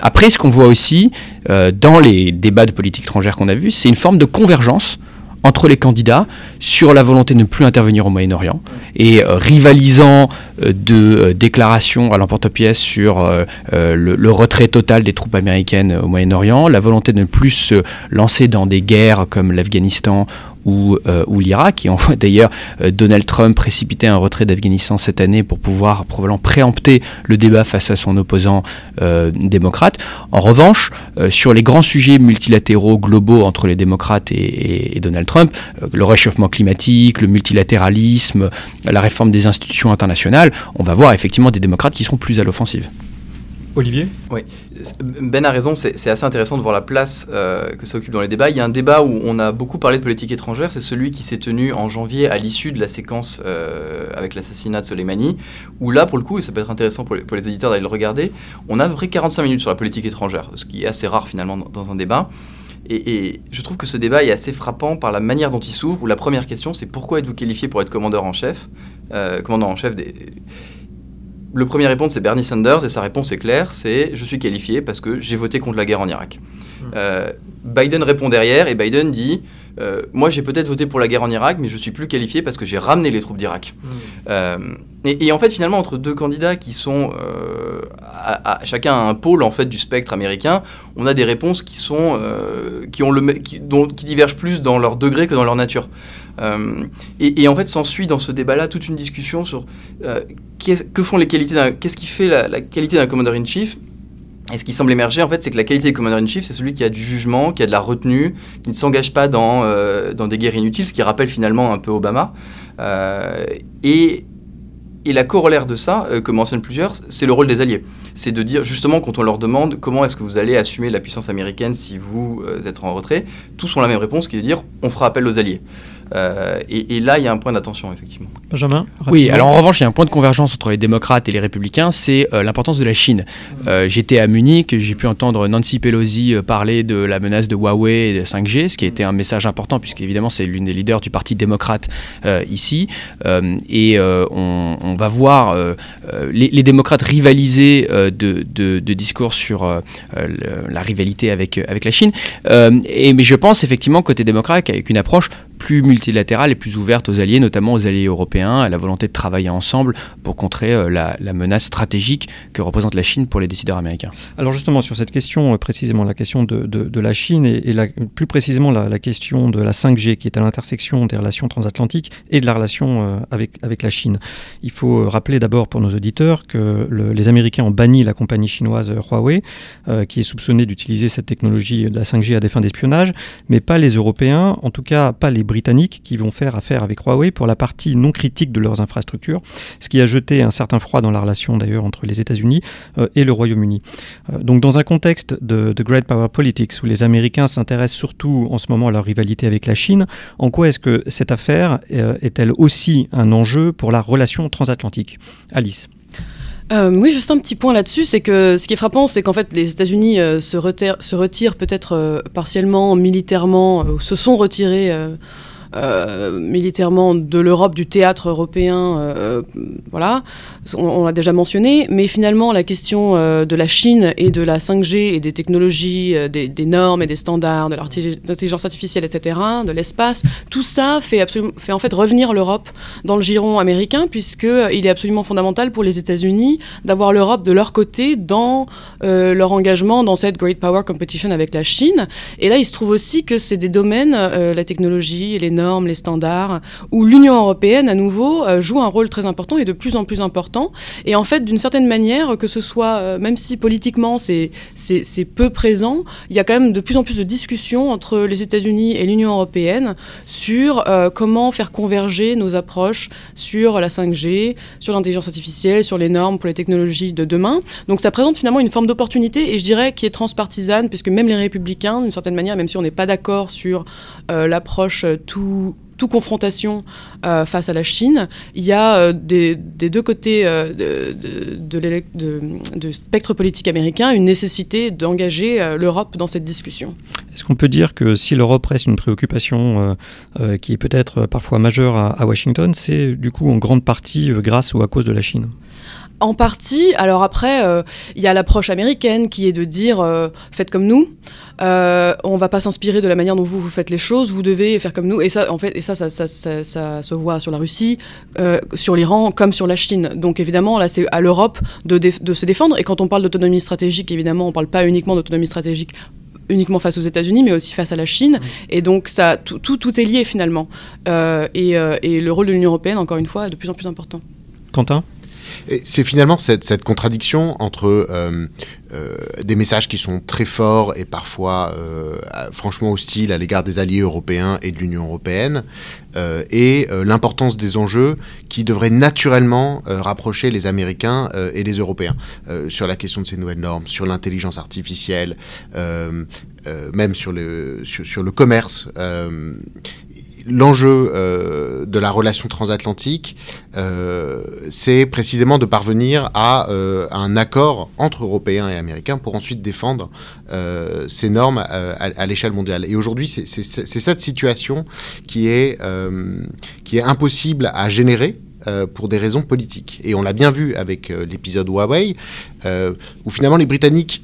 après, ce qu'on voit aussi dans les débats de politique étrangère qu'on a vus, c'est une forme de convergence entre les candidats sur la volonté de ne plus intervenir au Moyen-Orient et euh, rivalisant euh, de euh, déclarations à l'emporte-pièce sur le, retrait total des troupes américaines au Moyen-Orient, la volonté de ne plus se lancer dans des guerres comme l'Afghanistan ou, euh, ou l'Irak. On voit d'ailleurs euh, Donald Trump précipiter un retrait d'Afghanistan cette année pour pouvoir probablement préempter le débat face à son opposant euh, démocrate. En revanche, sur les grands sujets multilatéraux globaux entre les démocrates et, et Donald Trump, le réchauffement climatique, le multilatéralisme, la réforme des institutions internationales, on va voir effectivement des démocrates qui sont plus à l'offensive. Olivier Oui, Ben a raison, c'est assez intéressant de voir la place euh, que ça occupe dans les débats. Il y a un débat où on a beaucoup parlé de politique étrangère, c'est celui qui s'est tenu en janvier à l'issue de la séquence euh, avec l'assassinat de Soleimani, où là, pour le coup, et ça peut être intéressant pour les, auditeurs d'aller le regarder, on a à peu près 45 minutes sur la politique étrangère, ce qui est assez rare finalement dans, un débat. Et, je trouve que ce débat est assez frappant par la manière dont il s'ouvre, où la première question, c'est pourquoi êtes-vous qualifié pour être commandeur en chef, euh, commandant en chef des le premier réponse, c'est Bernie Sanders, et sa réponse est claire, c'est je suis qualifié parce que j'ai voté contre la guerre en Irak. Hmm. Euh, Biden répond derrière, et Biden dit, euh, moi j'ai peut-être voté pour la guerre en Irak, mais je suis plus qualifié parce que j'ai ramené les troupes d'Irak. Hmm. Euh, et, en fait, finalement, entre deux candidats qui sont à, chacun un pôle en fait du spectre américain, on a des réponses qui sont qui ont le qui, dont, qui divergent plus dans leur degré que dans leur nature. Euh, et, en fait, s'ensuit dans ce débat-là toute une discussion sur euh, que font les qualités qu'est-ce qui fait la, qualité d'un commander in chief. Et ce qui semble émerger, en fait, c'est que la qualité du commander in chief, c'est celui qui a du jugement, qui a de la retenue, qui ne s'engage pas dans, euh, dans des guerres inutiles, ce qui rappelle finalement un peu Obama. et et la corollaire de ça, que mentionnent plusieurs, c'est le rôle des alliés. C'est de dire, justement, quand on leur demande comment est-ce que vous allez assumer la puissance américaine si vous êtes en retrait, tous ont la même réponse qui est de dire on fera appel aux alliés. Et, et, là, il y a un point d'attention, effectivement. Benjamin Oui, alors en revanche, il y a un point de convergence entre les démocrates et les républicains, c'est l'importance de la Chine. J'étais à Munich, j'ai pu entendre Nancy Pelosi parler de la menace de Huawei et de 5G, ce qui était un message important, puisqu'évidemment, c'est l'une des leaders du Parti démocrate ici. et on, va voir les, les, démocrates rivaliser de, de, de, discours sur la rivalité avec, avec la Chine. et, mais je pense effectivement, côté démocrate, avec une approche plus multilatérale et plus ouverte aux alliés, notamment aux alliés européens, à la volonté de travailler ensemble pour contrer euh, la, menace stratégique que représente la Chine pour les décideurs américains. Alors justement, sur cette question, euh, précisément la question de, de, la Chine et, plus précisément la, question de la 5G qui est à l'intersection des relations transatlantiques et de la relation euh, avec, avec la Chine. Il faut rappeler d'abord pour nos auditeurs que les Américains ont banni la compagnie chinoise Huawei, qui est soupçonnée d'utiliser cette technologie de la 5G à des fins d'espionnage, mais pas les Européens, en tout cas pas les Britanniques qui vont faire affaire avec Huawei pour la partie non critique de leurs infrastructures, ce qui a jeté un certain froid dans la relation d'ailleurs entre les États-Unis euh, et le Royaume-Uni. Euh, donc dans un contexte de, Great Power Politics où les Américains s'intéressent surtout en ce moment à leur rivalité avec la Chine, en quoi est-ce que cette affaire euh, est-elle aussi un enjeu pour la relation transatlantique? Alice oui, juste un petit point là-dessus, c'est que ce qui est frappant, c'est qu'en fait les États-Unis se, se, retirent peut-être partiellement militairement, se sont retirés euh, militairement de l'Europe, du théâtre européen, euh, voilà, on, l'a déjà mentionné, mais finalement la question euh, de la Chine et de la 5G et des technologies, des, normes et des standards, de l'intelligence artificielle, etc., de l'espace, tout ça fait, fait en fait revenir l'Europe dans le giron américain, puisqu'il est absolument fondamental pour les États-Unis d'avoir l'Europe de leur côté dans leur engagement dans cette Great Power Competition avec la Chine. Et là, il se trouve aussi que c'est des domaines, la technologie les normes, les standards, où l'Union européenne, à nouveau, euh, joue un rôle très important et de plus en plus important. Et en fait, d'une certaine manière, que ce soit, euh, même si politiquement c'est peu présent, il y a quand même de plus en plus de discussions entre les États-Unis et l'Union européenne sur euh, comment faire converger nos approches sur la 5G, sur l'intelligence artificielle, sur les normes pour les technologies de demain. Donc ça présente finalement une forme d'opportunité et je dirais qui est transpartisane, puisque même les républicains, d'une certaine manière, même si on n'est pas d'accord sur l'approche tout toute confrontation euh, face à la Chine, il y a euh, des, deux côtés euh, spectre politique américain une nécessité d'engager l'Europe dans cette discussion. Est-ce qu'on peut dire que si l'Europe reste une préoccupation qui est peut-être parfois majeure à Washington, c'est du coup en grande partie grâce ou à cause de la Chine? En partie. Alors après, euh, il y a l'approche américaine qui est de dire euh, faites comme nous. Euh, on va pas s'inspirer de la manière dont vous, vous faites les choses. Vous devez faire comme nous. Et ça, en fait, et ça, ça, ça, se voit sur la Russie, sur l'Iran, comme sur la Chine. Donc évidemment, là, c'est à l'Europe de, de, se défendre. Et quand on parle d'autonomie stratégique, évidemment, on parle pas uniquement d'autonomie stratégique uniquement face aux États-Unis, mais aussi face à la Chine. Et donc, ça, tout, tout, tout est lié finalement. Et, et le rôle de l'Union européenne, encore une fois, est de plus en plus important. Quentin? C'est finalement cette, contradiction entre euh, euh, des messages qui sont très forts et parfois euh, franchement hostiles à l'égard des alliés européens et de l'Union européenne, et l'importance des enjeux qui devraient naturellement rapprocher les Américains et les Européens sur la question de ces nouvelles normes, sur l'intelligence artificielle, même sur le, sur le commerce l'enjeu euh, de la relation transatlantique, euh, c'est précisément de parvenir à, euh, un accord entre Européens et Américains pour ensuite défendre ces normes à, l'échelle mondiale. Et aujourd'hui, c'est cette situation qui est, qui est impossible à générer. pour des raisons politiques. Et on l'a bien vu avec l'épisode Huawei, où finalement les Britanniques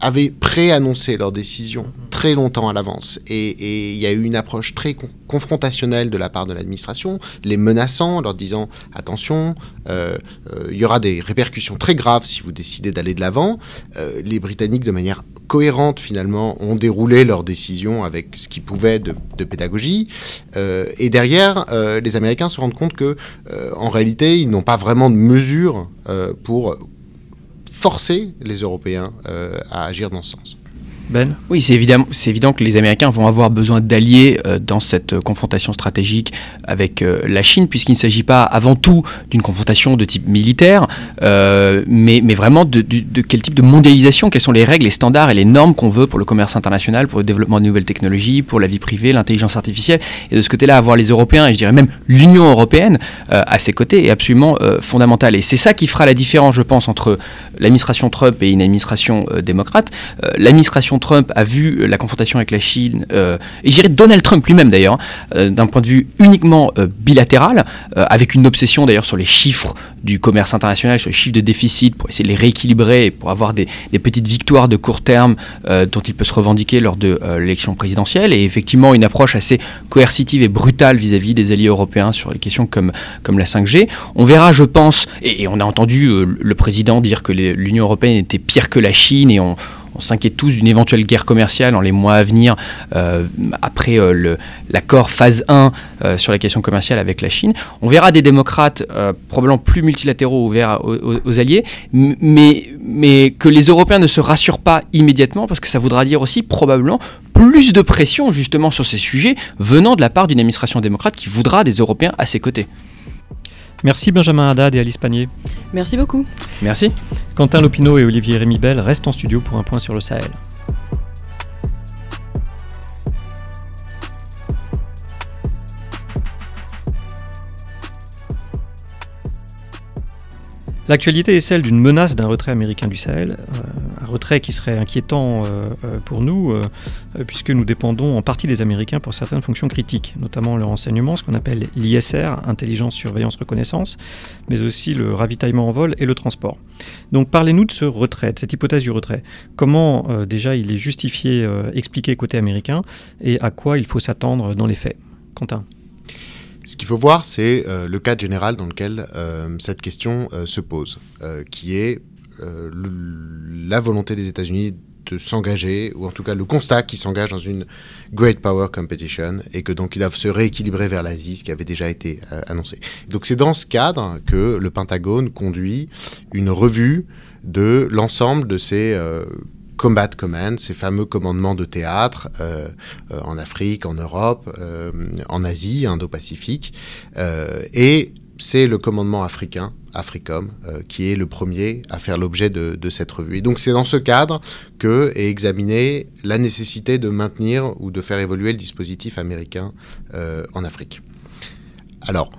avaient préannoncé leur décision très longtemps à l'avance. Et il y a eu une approche très confrontationnelle de la part de l'administration, les menaçant, leur disant attention, euh, euh, il y aura des répercussions très graves si vous décidez d'aller de l'avant. Euh, les Britanniques, de manière cohérente finalement, ont déroulé leur décision avec ce qu'ils pouvaient de, de pédagogie. et derrière, les Américains se rendent compte que, en réalité, ils n'ont pas vraiment de mesures pour forcer les Européens à agir dans ce sens. Ben Oui, c'est évident, évident que les Américains vont avoir besoin d'alliés euh, dans cette euh, confrontation stratégique avec euh, la Chine, puisqu'il ne s'agit pas avant tout d'une confrontation de type militaire, mais, mais vraiment de, de- quel type de mondialisation, quelles sont les règles, les standards et les normes qu'on veut pour le commerce international, pour le développement de nouvelles technologies, pour la vie privée, l'intelligence artificielle. Et de ce côté-là, avoir les Européens, et je dirais même l'Union européenne, à ses côtés est absolument fondamental. Et c'est ça qui fera la différence, je pense, entre l'administration Trump et une administration démocrate. Euh, Trump a vu la confrontation avec la Chine, euh, et je dirais Donald Trump lui-même d'ailleurs, euh, d'un point de vue uniquement euh, bilatéral, euh, avec une obsession d'ailleurs sur les chiffres du commerce international, sur les chiffres de déficit, pour essayer de les rééquilibrer et pour avoir des, petites victoires de court terme dont il peut se revendiquer lors de l'élection présidentielle, et effectivement une approche assez coercitive et brutale vis-à-vis des alliés européens sur les questions comme, comme la 5G. On verra, je pense, et, et on a entendu le président dire que l'Union européenne était pire que la Chine, et on, on s'inquiète tous d'une éventuelle guerre commerciale dans les mois à venir, euh, après euh, l'accord phase 1 euh, sur la question commerciale avec la Chine. On verra des démocrates probablement plus multilatéraux ouverts aux, alliés, mais, mais que les Européens ne se rassurent pas immédiatement, parce que ça voudra dire aussi probablement plus de pression justement sur ces sujets venant de la part d'une administration démocrate qui voudra des Européens à ses côtés. Merci Benjamin Haddad et Alice Panier. Merci beaucoup. Merci. Quentin Lopineau et Olivier Rémy Bell restent en studio pour un point sur le Sahel. L'actualité est celle d'une menace d'un retrait américain du Sahel, euh, un retrait qui serait inquiétant euh, euh, pour nous, puisque nous dépendons en partie des Américains pour certaines fonctions critiques, notamment le renseignement, ce qu'on appelle l'ISR, intelligence, surveillance, reconnaissance, mais aussi le ravitaillement en vol et le transport. Donc parlez-nous de ce retrait, de cette hypothèse du retrait. Comment déjà il est justifié, expliqué côté américain, et à quoi il faut s'attendre dans les faits? Quentin Ce qu'il faut voir, c'est euh, le cadre général dans lequel euh, cette question euh, se pose, qui est la volonté des États-Unis de s'engager, ou en tout cas le constat qu'ils s'engagent dans une great power competition, et que donc ils doivent se rééquilibrer vers l'Asie, ce qui avait déjà été annoncé. Donc c'est dans ce cadre que le Pentagone conduit une revue de l'ensemble de ces combat commands, ces fameux commandements de théâtre euh, euh, en Afrique, en Europe, euh, en Asie, Indo-Pacifique, et c'est le commandement africain, Africom, qui est le premier à faire l'objet de, de cette revue. Et donc c'est dans ce cadre que est examinée la nécessité de maintenir ou de faire évoluer le dispositif américain en Afrique. Alors,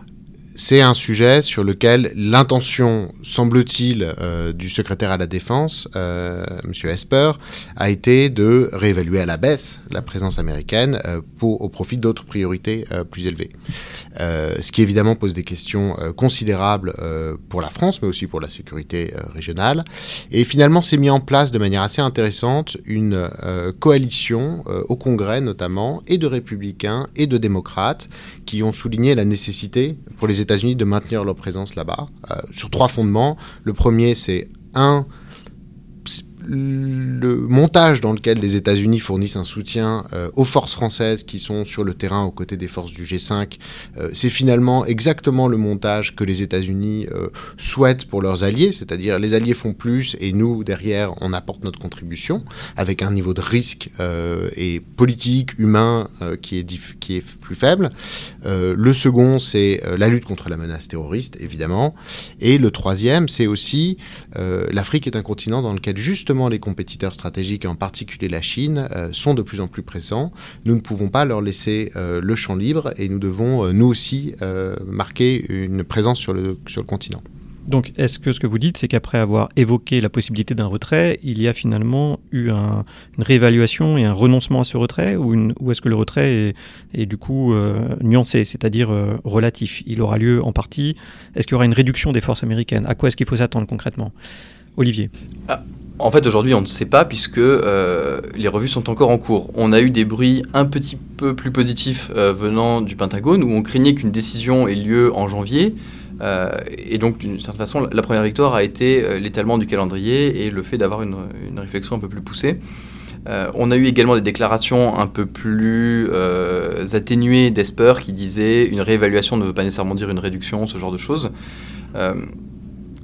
c'est un sujet sur lequel l'intention, semble-t-il, euh, du secrétaire à la Défense, euh, M. Esper, a été de réévaluer à la baisse la présence américaine euh, pour, au profit d'autres priorités euh, plus élevées. Euh, ce qui évidemment pose des questions euh, considérables euh, pour la France, mais aussi pour la sécurité régionale. Et finalement, s'est mis en place de manière assez intéressante une coalition au Congrès notamment, et de républicains et de démocrates, qui ont souligné la nécessité pour les États-Unis de maintenir leur présence là-bas, sur trois fondements. Le premier, c'est un le montage dans lequel les États-Unis fournissent un soutien euh, aux forces françaises qui sont sur le terrain aux côtés des forces du G5, euh, c'est finalement exactement le montage que les États-Unis euh, souhaitent pour leurs alliés, c'est-à-dire les alliés font plus et nous, derrière, on apporte notre contribution avec un niveau de risque et politique, humain qui, est qui est plus faible. Le second, c'est la lutte contre la menace terroriste, évidemment. Et le troisième, c'est aussi l'Afrique est un continent dans lequel justement les compétiteurs stratégiques, en particulier la Chine, euh, sont de plus en plus présents. Nous ne pouvons pas leur laisser euh, le champ libre et nous devons, euh, nous aussi, euh, marquer une présence sur le, sur le continent. Donc, est-ce que ce que vous dites, c'est qu'après avoir évoqué la possibilité d'un retrait, il y a finalement eu un, une réévaluation et un renoncement à ce retrait Ou, est-ce que le retrait est, est du coup euh, nuancé, c'est-à-dire euh, relatif? Il aura lieu en partie. Est-ce qu'il y aura une réduction des forces américaines? À quoi est-ce qu'il faut s'attendre concrètement? Olivier ah. En fait, aujourd'hui, on ne sait pas puisque euh, les revues sont encore en cours. On a eu des bruits un petit peu plus positifs euh, venant du Pentagone où on craignait qu'une décision ait lieu en janvier. Euh, et donc, d'une certaine façon, la première victoire a été l'étalement du calendrier et le fait d'avoir une, une, réflexion un peu plus poussée. On a eu également des déclarations un peu plus atténuées d'Esper qui disaient une réévaluation ne veut pas nécessairement dire une réduction, ce genre de choses.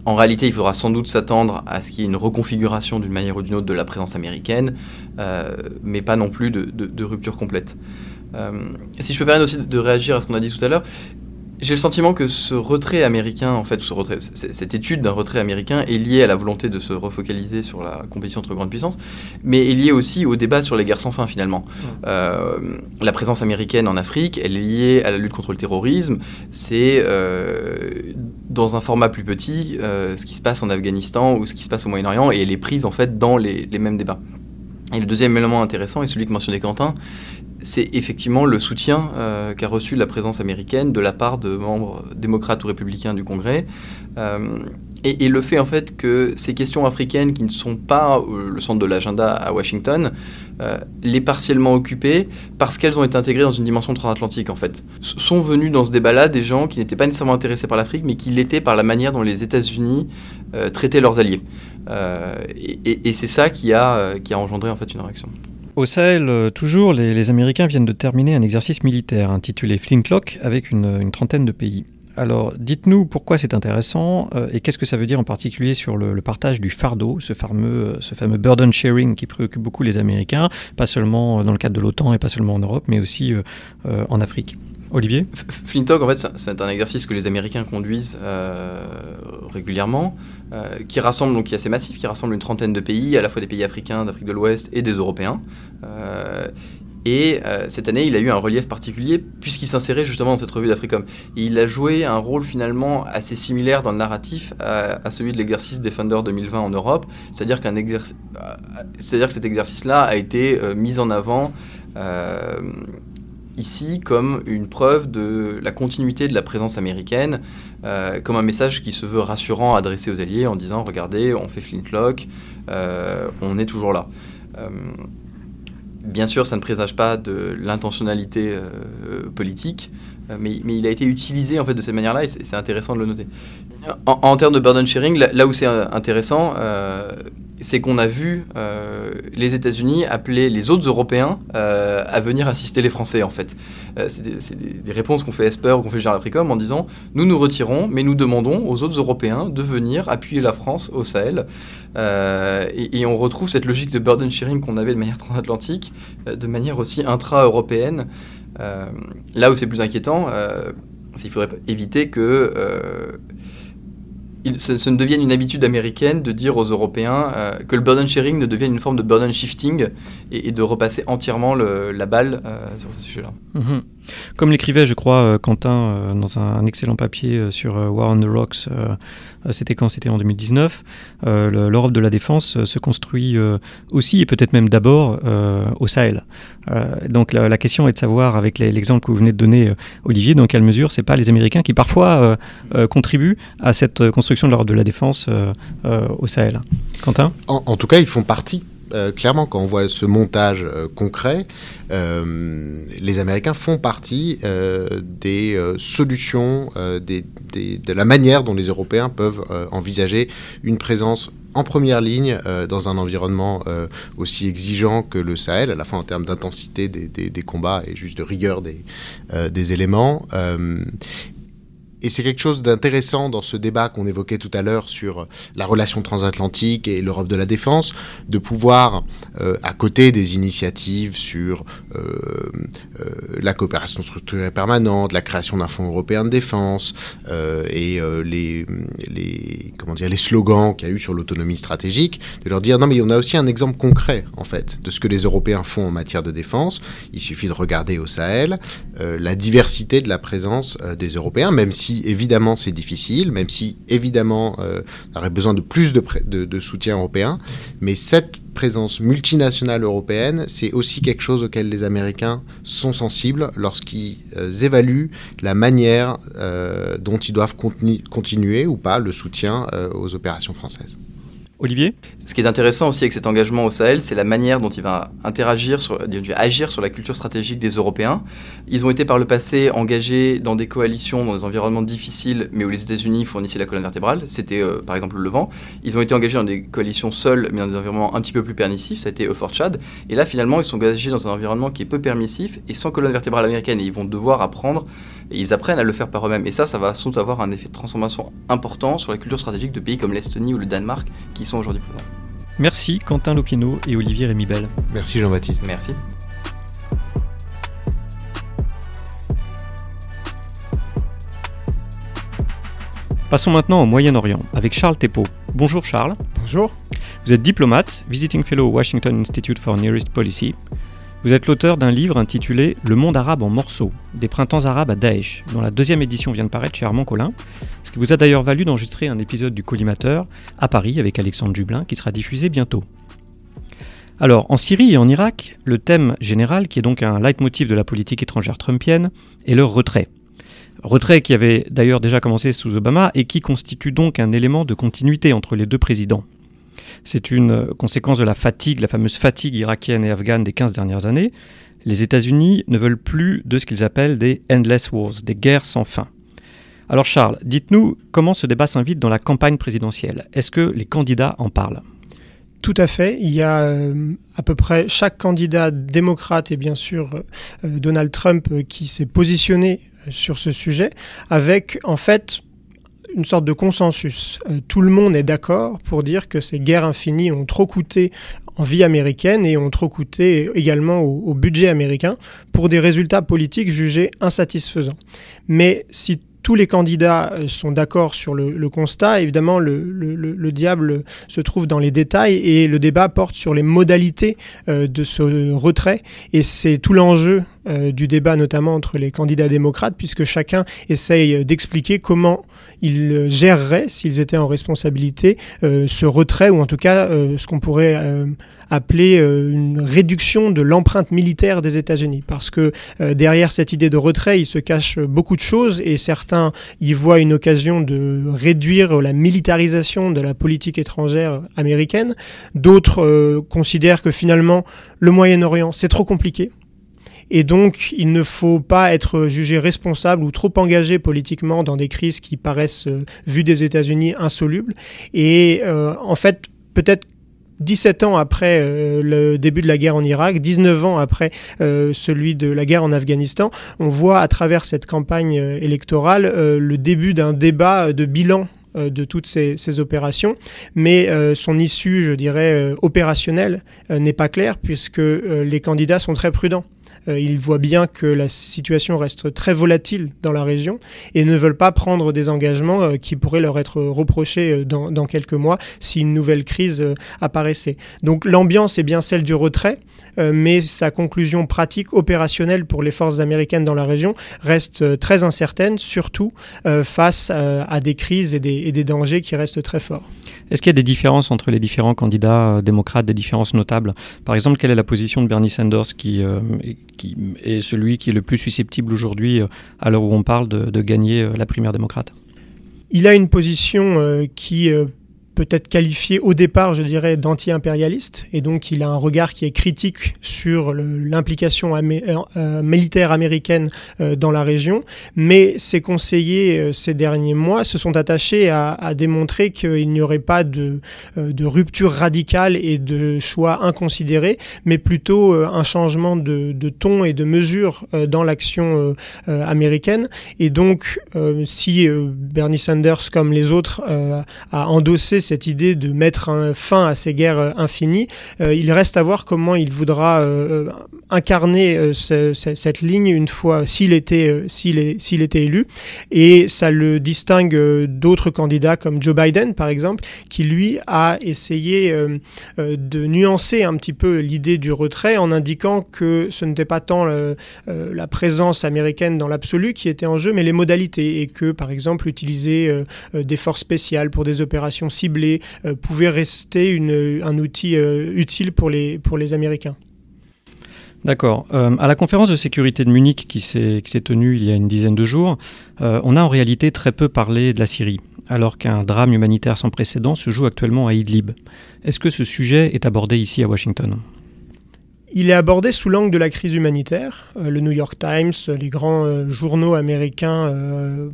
Euh, en réalité, il faudra sans doute s'attendre à ce qu'il y ait une reconfiguration d'une manière ou d'une autre de la présence américaine, mais pas non plus de, rupture complète. si je peux permettre aussi de réagir à ce qu'on a dit tout à l'heure, j'ai le sentiment que ce retrait américain, en fait, ce retrait, cette étude d'un retrait américain est liée à la volonté de se refocaliser sur la compétition entre grandes puissances, mais est liée aussi au débat sur les guerres sans fin, finalement. Euh, la présence américaine en Afrique, elle est liée à la lutte contre le terrorisme. C'est euh, dans un format plus petit euh, ce qui se passe en Afghanistan ou ce qui se passe au Moyen-Orient, et elle est prise, en fait, dans les, les mêmes débats. Et le deuxième élément intéressant, et celui que mentionnait Quentin, c'est effectivement le soutien euh, qu'a reçu la présence américaine de la part de membres démocrates ou républicains du Congrès. Euh, et, le fait en fait que ces questions africaines qui ne sont pas euh, le centre de l'agenda à Washington, les partiellement occupées parce qu'elles ont été intégrées dans une dimension transatlantique en fait. sont venus dans ce débat-là des gens qui n'étaient pas nécessairement intéressés par l'Afrique, mais qui l'étaient par la manière dont les États-Unis traitaient leurs alliés. et, et c'est ça qui a, qui a engendré en fait une réaction. Au Sahel, euh, toujours, les, Américains viennent de terminer un exercice militaire intitulé Flintlock avec une, trentaine de pays. Alors, dites-nous pourquoi c'est intéressant euh, et qu'est-ce que ça veut dire en particulier sur le, partage du fardeau, euh, ce fameux burden sharing qui préoccupe beaucoup les Américains, pas seulement dans le cadre de l'OTAN et pas seulement en Europe, mais aussi en Afrique. Olivier Flintlock, en fait, c'est un exercice que les Américains conduisent régulièrement, euh, qui rassemble, donc qui est assez massif, qui rassemble une trentaine de pays, à la fois des pays africains, d'Afrique de l'Ouest et des Européens. Euh, et euh, cette année, il a eu un relief particulier puisqu'il s'insérait justement dans cette revue d'Africom. il a joué un rôle finalement assez similaire dans le narratif à, celui de l'exercice Defender 2020 en Europe. C'est-à-dire qu'un c'est-à-dire que cet exercice-là a été mis en avant ici comme une preuve de la continuité de la présence américaine, euh, comme un message qui se veut rassurant adressé aux alliés en disant regardez, on fait flintlock, euh, on est toujours là. Euh, bien sûr, ça ne présage pas de l'intentionnalité politique, mais, il a été utilisé en fait de cette manière-là et c'est intéressant de le noter. En, termes de burden sharing, là, où c'est intéressant, c'est qu'on a vu euh, les États-Unis appeler les autres Européens euh, à venir assister les Français, en fait. Euh, c'est des, réponses qu'on fait Esper ou qu'on fait Général Africom en disant nous nous retirons, mais nous demandons aux autres Européens de venir appuyer la France au Sahel. Et, on retrouve cette logique de burden sharing qu'on avait de manière transatlantique, de manière aussi intra-européenne. là où c'est plus inquiétant, c'est qu'il faudrait éviter que ce, ne devienne une habitude américaine de dire aux Européens euh, que le burden sharing ne devienne une forme de burden shifting et, de repasser entièrement la balle euh, sur ce sujet-là. Mhm. Comme l'écrivait, je crois, euh, Quentin dans un, excellent papier sur War on the Rocks, c'était quand? C'était en 2019. L'Europe de la défense se construit aussi et peut-être même d'abord au Sahel. donc la, question est de savoir, avec l'exemple que vous venez de donner, Olivier, dans quelle mesure c'est pas les Américains qui parfois contribuent à cette construction de l'ordre de la défense euh, euh, au Sahel. Quentin? En, tout cas, ils font partie euh, clairement, quand on voit ce montage concret, les Américains font partie des solutions, de la manière dont les Européens peuvent envisager une présence en première ligne dans un environnement aussi exigeant que le Sahel, à la fois en termes d'intensité des, combats et juste de rigueur des éléments. Et c'est quelque chose d'intéressant dans ce débat qu'on évoquait tout à l'heure sur la relation transatlantique et l'Europe de la défense, de pouvoir, euh, à côté des initiatives sur euh, euh, la coopération structurée permanente, la création d'un fonds européen de défense et les, comment dire, les slogans qu'il y a eu sur l'autonomie stratégique, de leur dire non mais on a aussi un exemple concret en fait de ce que les Européens font en matière de défense. Il suffit de regarder au Sahel la diversité de la présence des Européens, même si évidemment c'est difficile, même si évidemment euh, on aurait besoin de plus de, soutien européen, mais cette présence multinationale européenne, c'est aussi quelque chose auquel les Américains sont sensibles lorsqu'ils euh, évaluent la manière euh, dont ils doivent continuer ou pas le soutien aux opérations françaises. Olivier? Ce qui est intéressant aussi avec cet engagement au Sahel, c'est la manière dont il va interagir, sur, agir sur la culture stratégique des Européens. Ils ont été par le passé engagés dans des coalitions, dans des environnements difficiles, mais où les États-Unis fournissaient la colonne vertébrale. C'était euh, par exemple le Levant. Ils ont été engagés dans des coalitions seules, mais dans des environnements un petit peu plus permissifs. Ça a été Euphor Chad. Et là, finalement, ils sont engagés dans un environnement qui est peu permissif et sans colonne vertébrale américaine. Ils vont devoir apprendre, et ils apprennent à le faire par eux-mêmes. Et ça, ça va sans doute avoir un effet de transformation important sur la culture stratégique de pays comme l'Estonie ou le Danemark, qui sont aujourd'hui présents. Merci Quentin Lopino et Olivier Rémibel. Merci Jean-Baptiste. Merci. Passons maintenant au Moyen-Orient avec Charles Thépeau. Bonjour Charles. Bonjour. Vous êtes diplomate, visiting fellow au Washington Institute for Near East Policy. Vous êtes l'auteur d'un livre intitulé Le monde arabe en morceaux, des printemps arabes à Daesh, dont la deuxième édition vient de paraître chez Armand Collin, qui vous a d'ailleurs valu d'enregistrer un épisode du Collimateur à Paris avec Alexandre Jublin qui sera diffusé bientôt. Alors, en Syrie et en Irak, le thème général, qui est donc un leitmotiv de la politique étrangère trumpienne, est le retrait. Retrait qui avait d'ailleurs déjà commencé sous Obama et qui constitue donc un élément de continuité entre les deux présidents. C'est une conséquence de la fatigue, la fameuse fatigue irakienne et afghane des 15 dernières années. Les États-Unis ne veulent plus de ce qu'ils appellent des endless wars, des guerres sans fin. Alors Charles, dites-nous comment ce débat s'invite dans la campagne présidentielle. Est-ce que les candidats en parlent? Tout à fait. Il y a euh, à peu près chaque candidat démocrate et bien sûr euh, Donald Trump euh, qui s'est positionné sur ce sujet, avec en fait une sorte de consensus. Tout le monde est d'accord pour dire que ces guerres infinies ont trop coûté en vie américaine et ont trop coûté également au, budget américain pour des résultats politiques jugés insatisfaisants. Mais si tous les candidats euh, sont d'accord sur le, constat. Évidemment, le, diable se trouve dans les détails et le débat porte sur les modalités euh, de ce retrait. Et c'est tout l'enjeu euh, du débat, notamment entre les candidats démocrates, puisque chacun essaye d'expliquer comment ils géreraient, s'ils étaient en responsabilité, ce retrait, ou en tout cas ce qu'on pourrait appeler euh, une réduction de l'empreinte militaire des États-Unis. Parce que euh, derrière cette idée de retrait, il se cache beaucoup de choses et certains y voient une occasion de réduire la militarisation de la politique étrangère américaine. D'autres euh, considèrent que finalement le Moyen-Orient, c'est trop compliqué. Et donc, il ne faut pas être jugé responsable ou trop engagé politiquement dans des crises qui paraissent, vues des États-Unis, insolubles. Et en fait, peut-être 17 ans après euh, le début de la guerre en Irak, 19 ans après euh, celui de la guerre en Afghanistan, on voit à travers cette campagne euh, électorale le début d'un débat de bilan de toutes ces, opérations, mais son issue, je dirais, opérationnelle n'est pas claire puisque les candidats sont très prudents. Euh, ils voient bien que la situation reste très volatile dans la région et ne veulent pas prendre des engagements euh, qui pourraient leur être reprochés euh, dans, dans quelques mois si une nouvelle crise apparaissait. Donc l'ambiance est bien celle du retrait, mais sa conclusion pratique, opérationnelle pour les forces américaines dans la région reste très incertaine, surtout face à des crises et des, et des dangers qui restent très forts. Est-ce qu'il y a des différences entre les différents candidats démocrates, des différences notables? Par exemple, quelle est la position de Bernie Sanders qui, qui est celui qui est le plus susceptible aujourd'hui, euh, à l'heure où on parle de, de gagner euh, la primaire démocrate? Il a une position euh, qui peut-être qualifié au départ, je dirais, d'anti-impérialiste, et donc il a un regard qui est critique sur l'implication euh, euh, militaire américaine euh, dans la région, mais ses conseillers ces derniers mois se sont attachés à, démontrer qu'il n'y aurait pas de, rupture radicale et de choix inconsidérés, mais plutôt un changement de ton et de mesure dans l'action américaine. Et donc, si Bernie Sanders, comme les autres, a endossé cette idée de mettre fin à ces guerres euh, infinies. Euh, il reste à voir comment il voudra euh, incarner cette ligne une fois s'il était, s'il était élu. Et ça le distingue d'autres candidats comme Joe Biden, par exemple, qui lui a essayé de nuancer un petit peu l'idée du retrait en indiquant que ce n'était pas tant la présence américaine dans l'absolu qui était en jeu, mais les modalités et que, par exemple, utiliser des forces spéciales pour des opérations ciblées euh, pouvait rester un outil euh, utile pour les, Américains. D'accord. Euh, à la conférence de sécurité de Munich qui s'est tenue il y a une dizaine de jours, euh, on a en réalité très peu parlé de la Syrie, alors qu'un drame humanitaire sans précédent se joue actuellement à Idlib. Est-ce que ce sujet est abordé ici à Washington? Il est abordé sous l'angle de la crise humanitaire. Euh, le New York Times, les grands euh, journaux américains euh,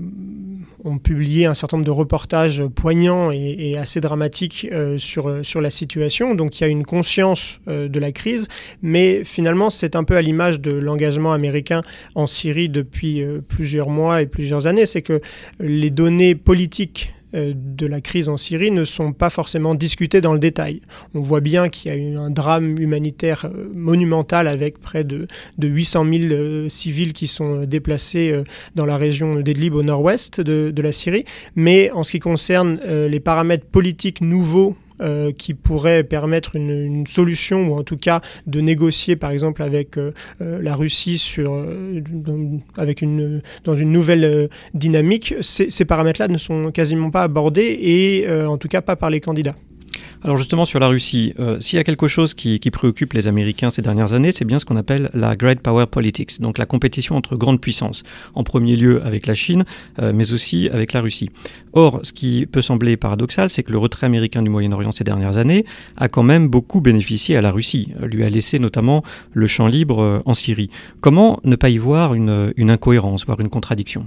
ont publié un certain nombre de reportages poignants et, assez dramatiques sur, sur la situation. Donc il y a une conscience de la crise, mais finalement c'est un peu à l'image de l'engagement américain en Syrie depuis plusieurs mois et plusieurs années. C'est que les données politiques euh, de la crise en Syrie ne sont pas forcément discutées dans le détail. On voit bien qu'il y a eu un drame humanitaire euh, monumental avec près de, 800 000 euh, civils qui sont déplacés dans la région d'Idlib au nord-ouest de, de, la Syrie. Mais en ce qui concerne les paramètres politiques nouveaux euh, qui pourrait permettre une, solution ou en tout cas de négocier par exemple avec euh, euh, la Russie sur, dans, avec une, dans une nouvelle dynamique, ces paramètres-là ne sont quasiment pas abordés et en tout cas pas par les candidats. Alors justement sur la Russie, euh, s'il y a quelque chose qui, préoccupe les Américains ces dernières années, c'est bien ce qu'on appelle la Great Power Politics, donc la compétition entre grandes puissances, en premier lieu avec la Chine, euh, mais aussi avec la Russie. Or, ce qui peut sembler paradoxal, c'est que le retrait américain du Moyen-Orient ces dernières années a quand même beaucoup bénéficié à la Russie, lui a laissé notamment le champ libre euh, en Syrie. Comment ne pas y voir une incohérence, voire une contradiction?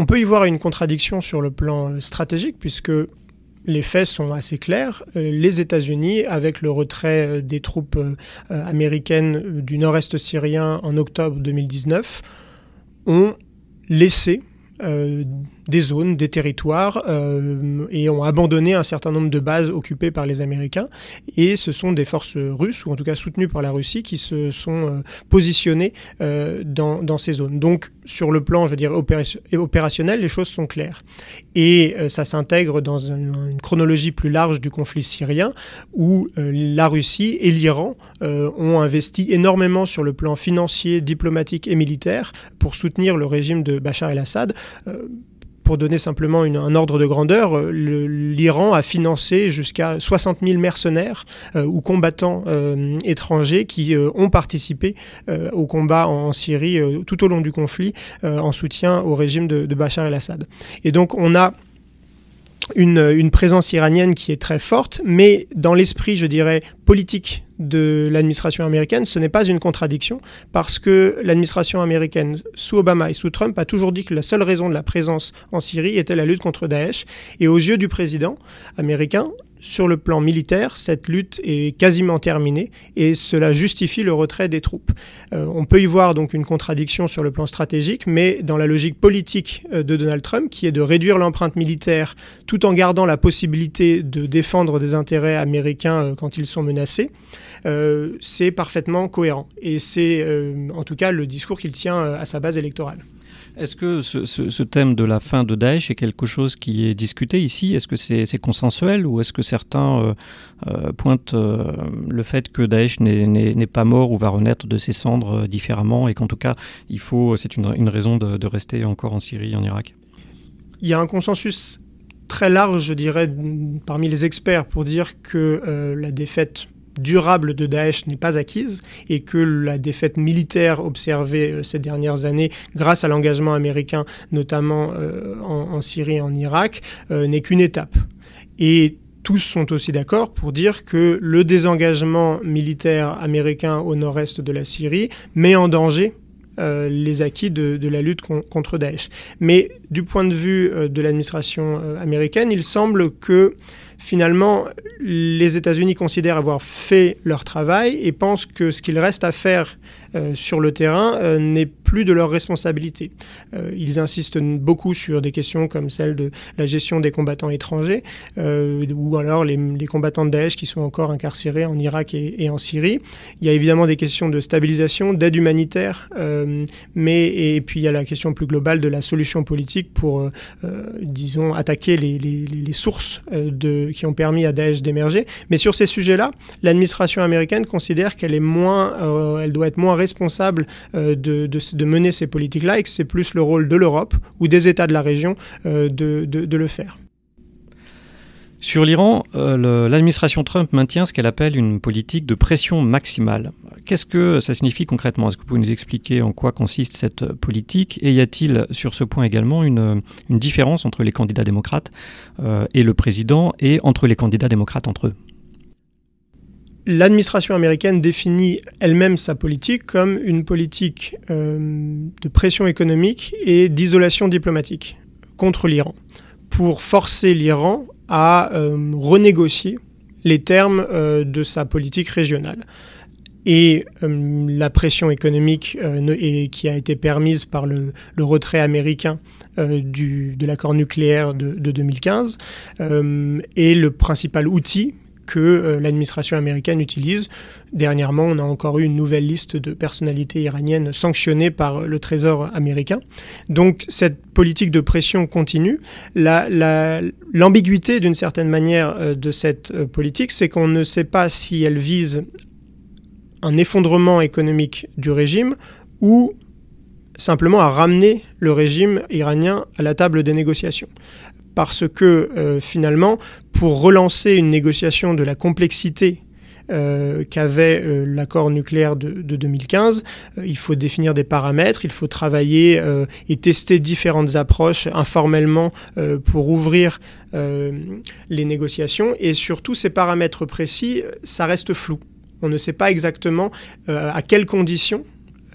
On peut y voir une contradiction sur le plan stratégique, puisque les faits sont assez clairs. Euh, les États-Unis, avec le retrait euh, des troupes euh, américaines du nord-est syrien en octobre 2019, ont laissé des zones, des territoires, euh, et ont abandonné un certain nombre de bases occupées par les Américains. Et ce sont des forces russes, ou en tout cas soutenues par la Russie, qui se sont euh, positionnées euh, dans, ces zones. Donc, sur le plan, je veux dire, opérationnel, les choses sont claires. Et ça s'intègre dans une, chronologie plus large du conflit syrien, où la Russie et l'Iran ont investi énormément sur le plan financier, diplomatique et militaire pour soutenir le régime de Bachar el-Assad pour donner simplement un ordre de grandeur, euh, l'Iran a financé jusqu'à 60 000 mercenaires euh, ou combattants euh, étrangers qui ont participé au combat en, Syrie tout au long du conflit en soutien au régime de, de Bachar el-Assad. Et donc on a une, présence iranienne qui est très forte, mais dans l'esprit, je dirais, politique de l'administration américaine, ce n'est pas une contradiction, parce que l'administration américaine, sous Obama et sous Trump, a toujours dit que la seule raison de la présence en Syrie était la lutte contre Daesh. Et aux yeux du président américain, sur le plan militaire, cette lutte est quasiment terminée et cela justifie le retrait des troupes. Euh, on peut y voir donc une contradiction sur le plan stratégique, mais dans la logique politique euh, de Donald Trump, qui est de réduire l'empreinte militaire tout en gardant la possibilité de défendre des intérêts américains euh, quand ils sont menacés, c'est parfaitement cohérent. Et c'est en tout cas le discours qu'il tient à sa base électorale. Est-ce que ce, thème de la fin de Daesh est quelque chose qui est discuté ici? Est-ce que c'est consensuel ou est-ce que certains euh, euh, pointent euh, le fait que Daesh n'est pas mort ou va renaître de ses cendres différemment et qu'en tout cas, il faut, c'est une, raison de, de rester encore en Syrie, en Irak? Il y a un consensus très large, je dirais, parmi les experts pour dire que la défaite durable de Daesh n'est pas acquise et que la défaite militaire observée euh, ces dernières années grâce à l'engagement américain, notamment euh, en, Syrie et en Irak, euh, n'est qu'une étape. Et tous sont aussi d'accord pour dire que le désengagement militaire américain au nord-est de la Syrie met en danger les acquis de, la lutte contre Daesh. Mais du point de vue de l'administration américaine, il semble que finalement, les États-Unis considèrent avoir fait leur travail et pensent que ce qu'il reste à faire euh, sur le terrain euh, n'est plus de leur responsabilité. Euh, ils insistent beaucoup sur des questions comme celle de la gestion des combattants étrangers ou alors les, combattants de Daesh qui sont encore incarcérés en Irak et, en Syrie. Il y a évidemment des questions de stabilisation, d'aide humanitaire, mais et puis il y a la question plus globale de la solution politique pour, disons, attaquer les, sources de, qui ont permis à Daesh d'émerger. Mais sur ces sujets-là, l'administration américaine considère qu'elle est moins, elle doit être moins responsable euh, de, de, mener ces politiques-là et que c'est plus le rôle de l'Europe ou des États de la région euh, de, de le faire. Sur l'Iran, euh, l'administration Trump maintient ce qu'elle appelle une politique de pression maximale. qu'est-ce que ça signifie concrètement? Est-ce que vous pouvez nous expliquer en quoi consiste cette politique? Et y a-t-il sur ce point également une, différence entre les candidats démocrates et le président et entre les candidats démocrates entre eux? L'administration américaine définit elle-même sa politique comme une politique de pression économique et d'isolation diplomatique contre l'Iran, pour forcer l'Iran à renégocier les termes euh, de sa politique régionale. Et euh, la pression économique euh, qui a été permise par le, retrait américain de l'accord nucléaire de, de 2015 est le principal outil que euh, l'administration américaine utilise. Dernièrement, on a encore eu une nouvelle liste de personnalités iraniennes sanctionnées par le Trésor américain. Donc cette politique de pression continue. L'ambiguïté d'une certaine manière euh, de cette euh, politique, c'est qu'on ne sait pas si elle vise un effondrement économique du régime ou simplement à ramener le régime iranien à la table des négociations parce que euh, finalement, pour relancer une négociation de la complexité euh, qu'avait euh, l'accord nucléaire de, 2015. il faut définir des paramètres, il faut travailler et tester différentes approches informellement pour ouvrir les négociations. Et surtout, ces paramètres précis, ça reste flou. On ne sait pas exactement à quelles conditions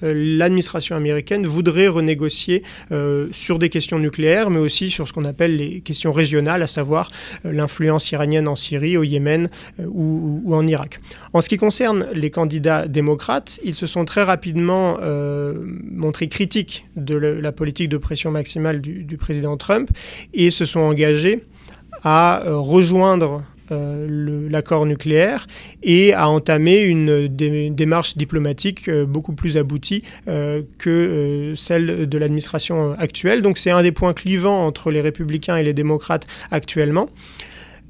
l'administration américaine voudrait renégocier euh, sur des questions nucléaires, mais aussi sur ce qu'on appelle les questions régionales, à savoir euh, l'influence iranienne en Syrie, au Yémen ou, en Irak. En ce qui concerne les candidats démocrates, ils se sont très rapidement montrés critiques de la politique de pression maximale du président Trump et se sont engagés à rejoindre euh, l'accord nucléaire et a entamé une démarche diplomatique euh, beaucoup plus aboutie euh, que celle de l'administration actuelle. Donc c'est un des points clivants entre les républicains et les démocrates actuellement.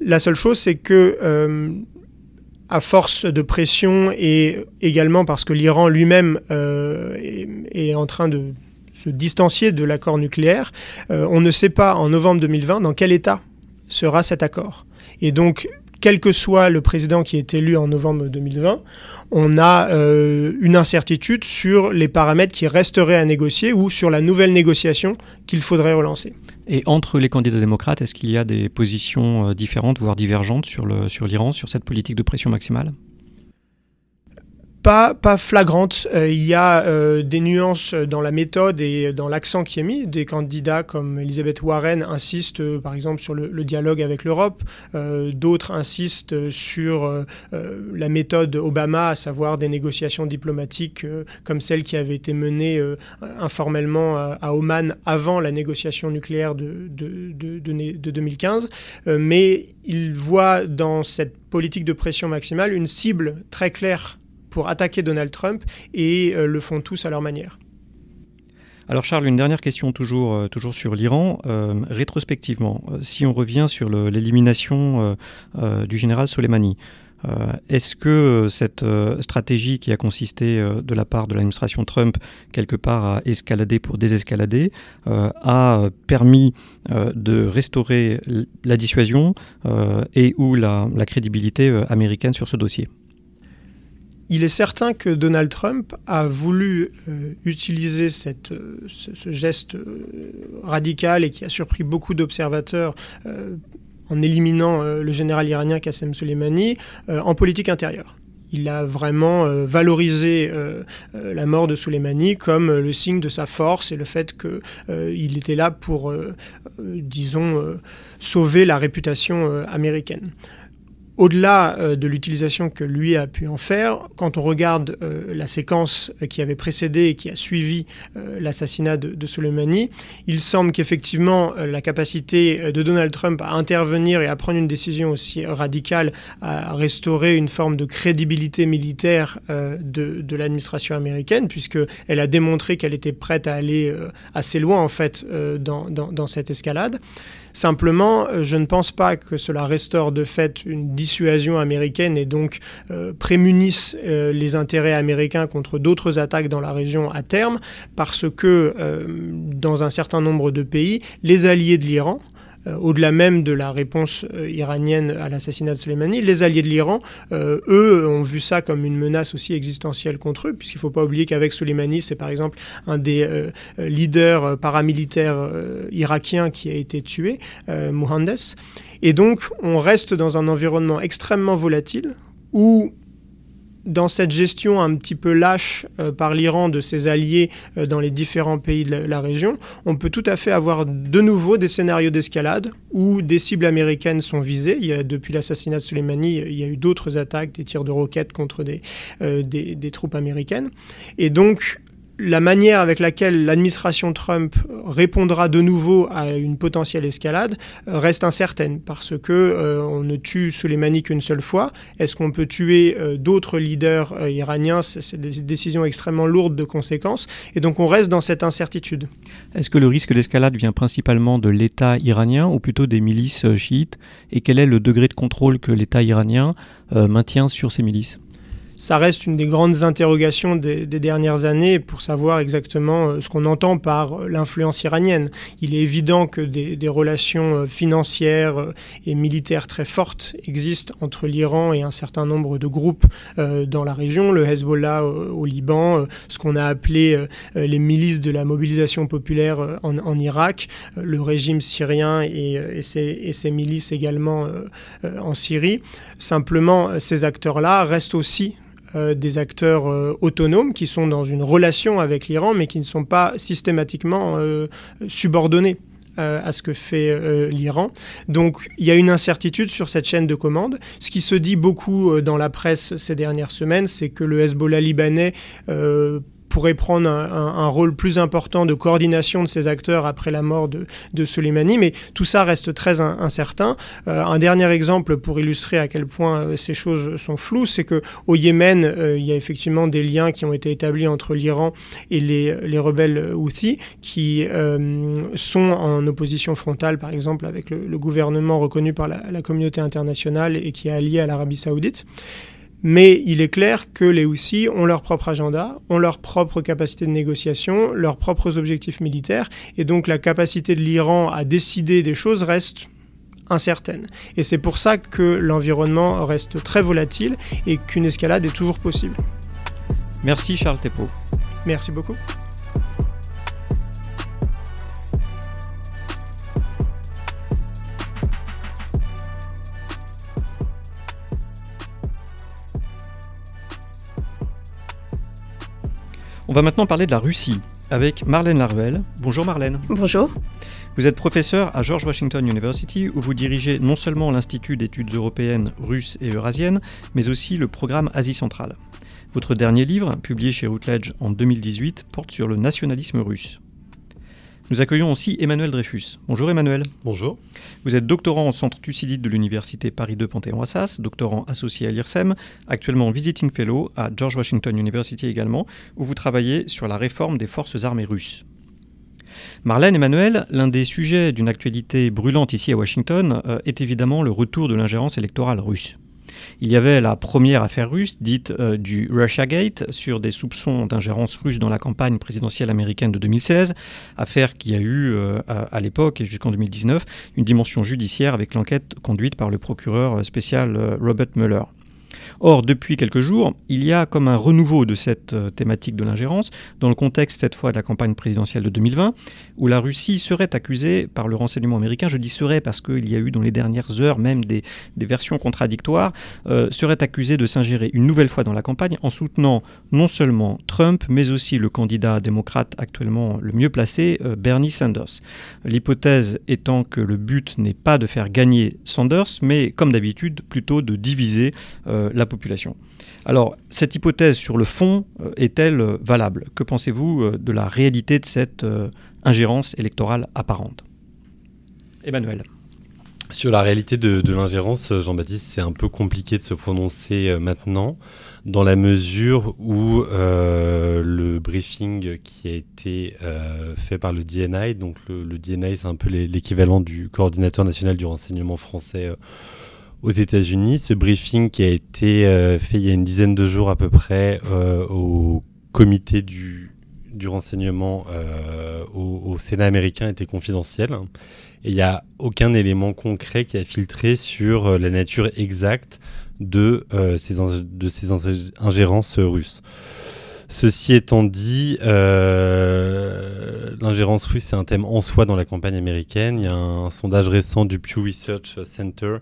La seule chose, c'est que à force de pression et également parce que l'Iran lui-même est, est, en train de se distancier de l'accord nucléaire, on ne sait pas en novembre 2020 dans quel état sera cet accord. Et donc, quel que soit le président qui est élu en novembre 2020, on a euh, une incertitude sur les paramètres qui resteraient à négocier ou sur la nouvelle négociation qu'il faudrait relancer. Et entre les candidats démocrates, est-ce qu'il y a des positions euh, différentes, voire divergentes sur l'Iran, sur, sur cette politique de pression maximale? Pas, flagrante. Euh, il y a euh, des nuances dans la méthode et dans l'accent qui est mis. Des candidats comme Elisabeth Warren insistent euh, par exemple sur le, dialogue avec l'Europe. D'autres insistent sur la méthode Obama, à savoir des négociations diplomatiques comme celle qui avait été menée informellement à, Oman avant la négociation nucléaire de, de 2015. mais ils voient dans cette politique de pression maximale une cible très claire pour attaquer Donald Trump et euh, le font tous à leur manière. Alors Charles, une dernière question toujours, euh, toujours sur l'Iran. Euh, rétrospectivement, si on revient sur l'élimination du général Soleimani, est-ce que cette stratégie qui a consisté de la part de l'administration Trump quelque part à escalader pour désescalader a permis de restaurer la dissuasion et ou la crédibilité américaine sur ce dossier? Il est certain que Donald Trump a voulu euh, utiliser euh, ce, geste euh, radical et qui a surpris beaucoup d'observateurs en éliminant le général iranien Qassem Soleimani en politique intérieure. Il a vraiment valorisé la mort de Soleimani comme le signe de sa force et le fait qu'il était là pour, disons, sauver la réputation américaine au-delà euh, de l'utilisation que lui a pu en faire, quand on regarde euh, la séquence qui avait précédé et qui a suivi euh, l'assassinat de, Soleimani, il semble qu'effectivement la capacité de Donald Trump à intervenir et à prendre une décision aussi radicale, à restaurer une forme de crédibilité militaire de, l'administration américaine, puisqu'elle a démontré qu'elle était prête à aller assez loin en fait dans cette escalade. Simplement, euh, je ne pense pas que cela restaure de fait une dissuasion américaine et donc euh, prémunisse euh, les intérêts américains contre d'autres attaques dans la région à terme, parce que dans un certain nombre de pays, les alliés de l'Iran, au-delà même de la réponse iranienne à l'assassinat de Soleimani, les alliés de l'Iran, eux, ont vu ça comme une menace aussi existentielle contre eux, puisqu'il ne faut pas oublier qu'avec Soleimani, c'est par exemple un des leaders paramilitaires irakiens qui a été tué, Mohandes. Et donc, on reste dans un environnement extrêmement volatile où dans cette gestion un petit peu lâche euh, par l'Iran de ses alliés euh, dans les différents pays de la, région, on peut tout à fait avoir de nouveau des scénarios d'escalade où des cibles américaines sont visées. Il y a, depuis l'assassinat de Soleimani, il y a eu d'autres attaques, des tirs de roquettes contre des, euh, des, des troupes américaines. Et donc, la manière avec laquelle l'administration Trump répondra de nouveau à une potentielle escalade euh, reste incertaine parce que euh, on ne tue Soleimani qu'une seule fois. Est-ce qu'on peut tuer euh, d'autres leaders iraniens? C'est des décisions extrêmement lourdes de conséquences et donc on reste dans cette incertitude. Est-ce que le risque d'escalade vient principalement de l'État iranien ou plutôt des milices chiites? Et quel est le degré de contrôle que l'État iranien maintient sur ces milices? Ça reste une des grandes interrogations des, dernières années pour savoir exactement euh, ce qu'on entend par euh, l'influence iranienne. Il est évident que des, relations euh, financières et militaires très fortes existent entre l'Iran et un certain nombre de groupes dans la région, le Hezbollah au, Liban, ce qu'on a appelé les milices de la mobilisation populaire en, Irak, le régime syrien et, et, ses, milices également en Syrie. Simplement, ces acteurs-là restent aussi euh, des acteurs euh, autonomes qui sont dans une relation avec l'Iran, mais qui ne sont pas systématiquement euh, subordonnés à ce que fait l'Iran. Donc il y a une incertitude sur cette chaîne de commande. Ce qui se dit beaucoup dans la presse ces dernières semaines, c'est que le Hezbollah libanais pourrait prendre un, rôle plus important de coordination de ces acteurs après la mort de, de Soleimani, mais tout ça reste très incertain. Euh, un dernier exemple pour illustrer à quel point euh, ces choses sont floues, c'est que au Yémen, euh, il y a effectivement des liens qui ont été établis entre l'Iran et les, les, rebelles Houthis, qui sont en opposition frontale, par exemple, avec le, gouvernement reconnu par la, la communauté internationale et qui est allié à l'Arabie saoudite. Mais il est clair que les Houthis ont leur propre agenda, ont leur propre capacité de négociation, leurs propres objectifs militaires, et donc la capacité de l'Iran à décider des choses reste incertaine. Et c'est pour ça que l'environnement reste très volatile et qu'une escalade est toujours possible. Merci Charles Thépeau. Merci beaucoup. Va maintenant parler de la Russie avec Marlène Laruelle. Bonjour Marlène. Bonjour. Vous êtes professeur à George Washington University où vous dirigez non seulement l'Institut d'études européennes, russes et eurasiennes, mais aussi le programme Asie centrale. Votre dernier livre, publié chez Routledge en 2018, porte sur le nationalisme russe. Nous accueillons aussi Emmanuel Dreyfus. Bonjour Emmanuel. Bonjour. Vous êtes doctorant en centre Thucydide de l'Université Paris 2 Panthéon-Assas, doctorant associé à l'IRSEM, actuellement visiting fellow à George Washington University également, où vous travaillez sur la réforme des forces armées russes. Marlène Emmanuel, l'un des sujets d'une actualité brûlante ici à Washington euh, est évidemment le retour de l'ingérence électorale russe. Il y avait la première affaire russe, dite euh, du Russiagate, sur des soupçons d'ingérence russe dans la campagne présidentielle américaine de 2016, affaire qui a eu euh, à, l'époque et jusqu'en 2019 une dimension judiciaire avec l'enquête conduite par le procureur spécial euh, Robert Mueller. Or, depuis quelques jours, il y a comme un renouveau de cette thématique de l'ingérence, dans le contexte cette fois de la campagne présidentielle de 2020, où la Russie serait accusée par le renseignement américain, je dis serait parce qu'il y a eu dans les dernières heures même des, versions contradictoires, euh, serait accusée de s'ingérer une nouvelle fois dans la campagne en soutenant non seulement Trump, mais aussi le candidat démocrate actuellement le mieux placé, euh, Bernie Sanders. L'hypothèse étant que le but n'est pas de faire gagner Sanders, mais comme d'habitude plutôt de diviser la population. Alors, cette hypothèse sur le fond euh, est-elle euh, valable? Que pensez-vous euh, de la réalité de cette ingérence électorale apparente Emmanuel. Sur la réalité de, l'ingérence, Jean-Baptiste, c'est un peu compliqué de se prononcer maintenant, dans la mesure où le briefing qui a été fait par le DNI, donc le, DNI c'est un peu l'équivalent du coordinateur national du renseignement français aux États-Unis. Ce briefing qui a été euh, fait il y a une dizaine de jours à peu près euh, au comité du, du renseignement au, au, Sénat américain étaient confidentielles. Et il n'y a aucun élément concret qui a filtré sur la nature exacte de, ces, de ces ingérences russes. Ceci étant dit, euh, l'ingérence russe, c'est un thème en soi dans la campagne américaine. Il y a un, sondage récent du Pew Research Center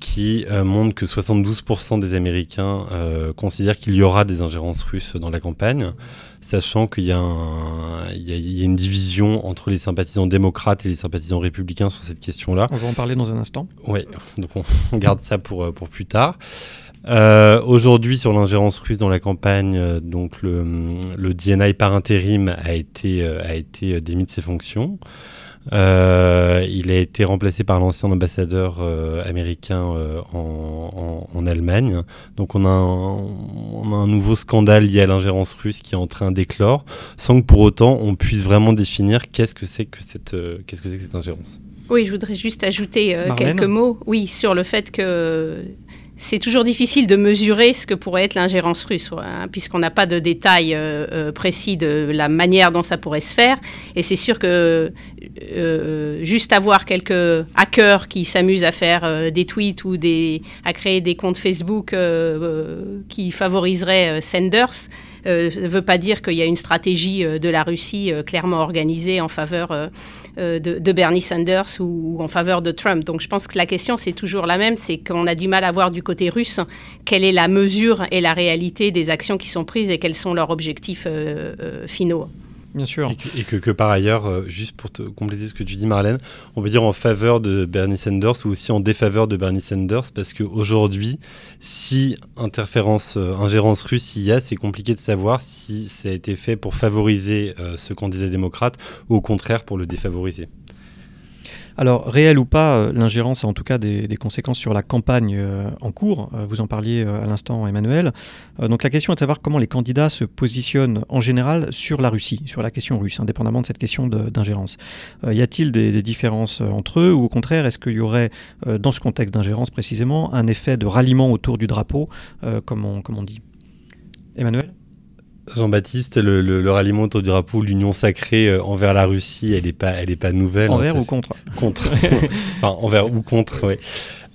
qui euh, montre que 72% des Américains euh, considèrent qu'il y aura des ingérences russes dans la campagne, sachant qu'il y, y, y, a une division entre les sympathisants démocrates et les sympathisants républicains sur cette question-là. On va en parler dans un instant. Oui, donc on garde ça pour, pour plus tard. Euh, Aujourd'hui, sur l'ingérence russe dans la campagne, euh, donc le, le, DNI par intérim a été, euh, a été euh, démis de ses fonctions. Euh, il a été remplacé par l'ancien ambassadeur euh, américain en, en, en, Allemagne. Donc on a, un, on a, un, nouveau scandale lié à l'ingérence russe qui est en train d'éclore, sans que pour autant on puisse vraiment définir qu'est-ce que c'est que cette, qu'est-ce que c'est que cette ingérence. Oui, je voudrais juste ajouter quelques mots. Oui, sur le fait que c'est toujours difficile de mesurer ce que pourrait être l'ingérence russe, hein, puisqu'on n'a pas de détails euh, euh, précis de la manière dont ça pourrait se faire. Et c'est sûr que euh, juste avoir quelques hackers qui s'amusent à faire des tweets ou des, à créer des comptes Facebook qui favoriseraient Sanders ne veut pas dire qu'il y a une stratégie de la Russie clairement organisée en faveur de, de, Bernie Sanders ou, ou, en faveur de Trump. Donc je pense que la question, c'est toujours la même, c'est qu'on a du mal à voir du côté russe quelle est la mesure et la réalité des actions qui sont prises et quels sont leurs objectifs euh, euh, finaux. Bien sûr. Et que, par ailleurs, euh, juste pour te compléter ce que tu dis, Marlène, on peut dire en faveur de Bernie Sanders ou aussi en défaveur de Bernie Sanders, parce qu'aujourd'hui, si interférence, euh, ingérence russe il y a, c'est compliqué de savoir si ça a été fait pour favoriser euh, ce candidat démocrate ou au contraire pour le défavoriser. Alors, réel ou pas, euh, l'ingérence a en tout cas des, conséquences sur la campagne euh, en cours. Euh, vous en parliez à l'instant, Emmanuel. donc, la question est de savoir comment les candidats se positionnent en général sur la Russie, sur la question russe, indépendamment de cette question d'ingérence. y a-t-il des, différences entre eux ou au contraire, est-ce qu'il y aurait, dans ce contexte d'ingérence précisément, un effet de ralliement autour du drapeau, comme on dit? Emmanuel? Jean-Baptiste, le, le, le, ralliement autour du drapeau, l'union sacrée euh, envers la Russie, elle n'est pas, elle est pas nouvelle. Envers hein, ou contre Contre. enfin, envers ou contre, oui.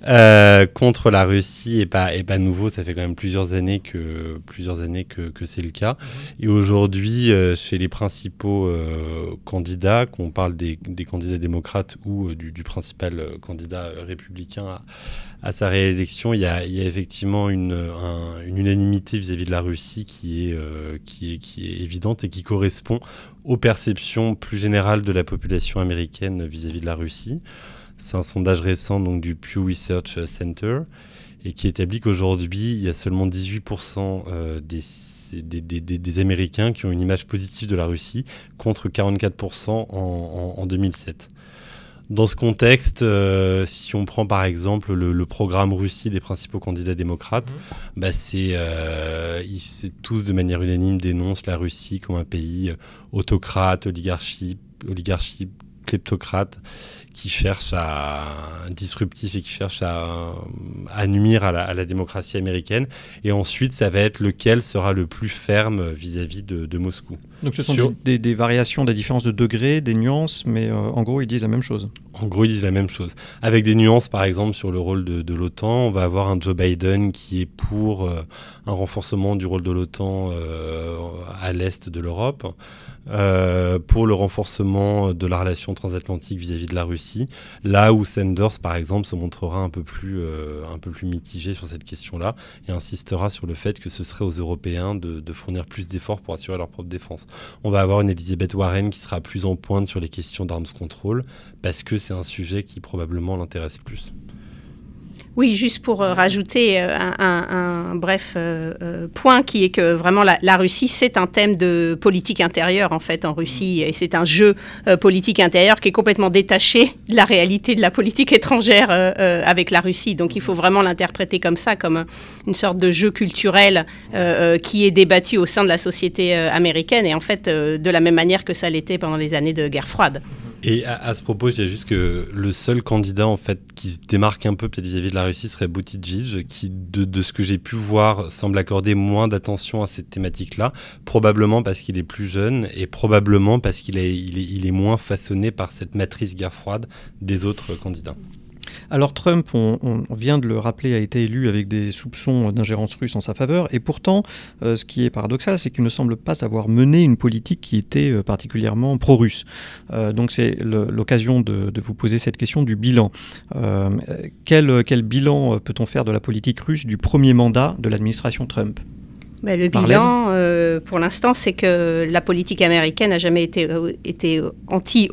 Euh, contre la Russie est pas est pas nouveau. Ça fait quand même plusieurs années que plusieurs années que, que c'est le cas. Et aujourd'hui, euh, chez les principaux euh, candidats, qu'on parle des, des, candidats démocrates ou du, du, principal candidat républicain à, à sa réélection, il y a, effectivement une, un, une unanimité vis-à-vis -vis de la Russie qui est qui est qui est évidente et qui correspond aux perceptions plus générales de la population américaine vis-à-vis -vis de la Russie. C'est un sondage récent donc, du Pew Research Center et qui établit qu'aujourd'hui, il y a seulement 18% euh, des, des, des, des, Américains qui ont une image positive de la Russie contre 44% en, en, en, 2007. Dans ce contexte, euh, si on prend par exemple le, le, programme Russie des principaux candidats démocrates, mmh. bah c'est euh, ils tous de manière unanime dénoncent la Russie comme un pays autocrate, oligarchie, oligarchie kleptocrate qui cherche à disruptif et qui cherche à, à nuire à la, à la, démocratie américaine. Et ensuite, ça va être lequel sera le plus ferme vis-à-vis -vis de, de, Moscou. Donc ce sont Sur... des, des, variations, des différences de degrés, des nuances, mais euh, en gros, ils disent la même chose. En gros, ils disent la même chose. Avec des nuances, par exemple, sur le rôle de, de l'OTAN, on va avoir un Joe Biden qui est pour euh, un renforcement du rôle de l'OTAN euh, à l'est de l'Europe. Euh, pour le renforcement de la relation transatlantique vis-à-vis -vis de la Russie, là où Sanders, par exemple, se montrera un peu plus, euh, un peu plus mitigé sur cette question-là et insistera sur le fait que ce serait aux Européens de, fournir plus d'efforts pour assurer leur propre défense. On va avoir une Elizabeth Warren qui sera plus en pointe sur les questions d'armes control parce que c'est un sujet qui probablement l'intéresse plus. Oui, juste pour euh, rajouter euh, un, un, un, bref euh, point qui est que vraiment la, la Russie, c'est un thème de politique intérieure en fait en Russie. Et c'est un jeu euh, politique intérieur qui est complètement détaché de la réalité de la politique étrangère euh, avec la Russie. Donc il faut vraiment l'interpréter comme ça, comme une sorte de jeu culturel qui est débattu au sein de la société américaine. Et en fait de la même manière que ça l'était pendant les années de guerre froide. Et à, ce propos, je dirais juste que le seul candidat en fait qui se démarque un peu vis-à-vis de la Russie serait Buttigieg, qui de, ce que j'ai pu voir semble accorder moins d'attention à cette thématique-là, probablement parce qu'il est plus jeune et probablement parce qu'il est, est moins façonné par cette matrice guerre froide des autres candidats. Alors Trump, on, vient de le rappeler, a été élu avec des soupçons d'ingérence russe en sa faveur, et pourtant, euh, ce qui est paradoxal, c'est qu'il ne semble pas avoir mené une politique qui était euh, particulièrement pro-russe. Euh, donc c'est l'occasion de, vous poser cette question du bilan. Quel, quel, bilan peut-on faire de la politique russe du premier mandat de l'administration Trump? Ben, le bilan, pour l'instant, c'est que la politique américaine n'a jamais été, été anti,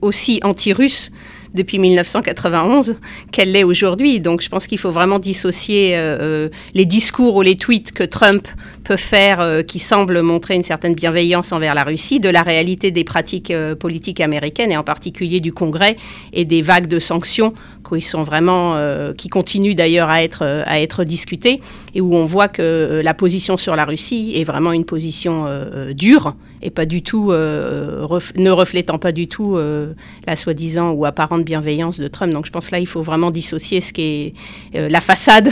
aussi anti-russe depuis 1991 qu'elle l'est aujourd'hui. Donc je pense qu'il faut vraiment dissocier euh, euh, les discours ou les tweets que Trump peut faire euh, qui semblent montrer une certaine bienveillance envers la Russie de la réalité des pratiques politiques américaines et en particulier du Congrès et des vagues de sanctions qui sont vraiment qui continuent d'ailleurs à être à être discutées et où on voit que la position sur la Russie est vraiment une position dure et pas du tout, euh, ne reflétant pas du tout euh, la soi-disant ou apparente bienveillance de Trump. Donc je pense là, il faut vraiment dissocier ce euh, la façade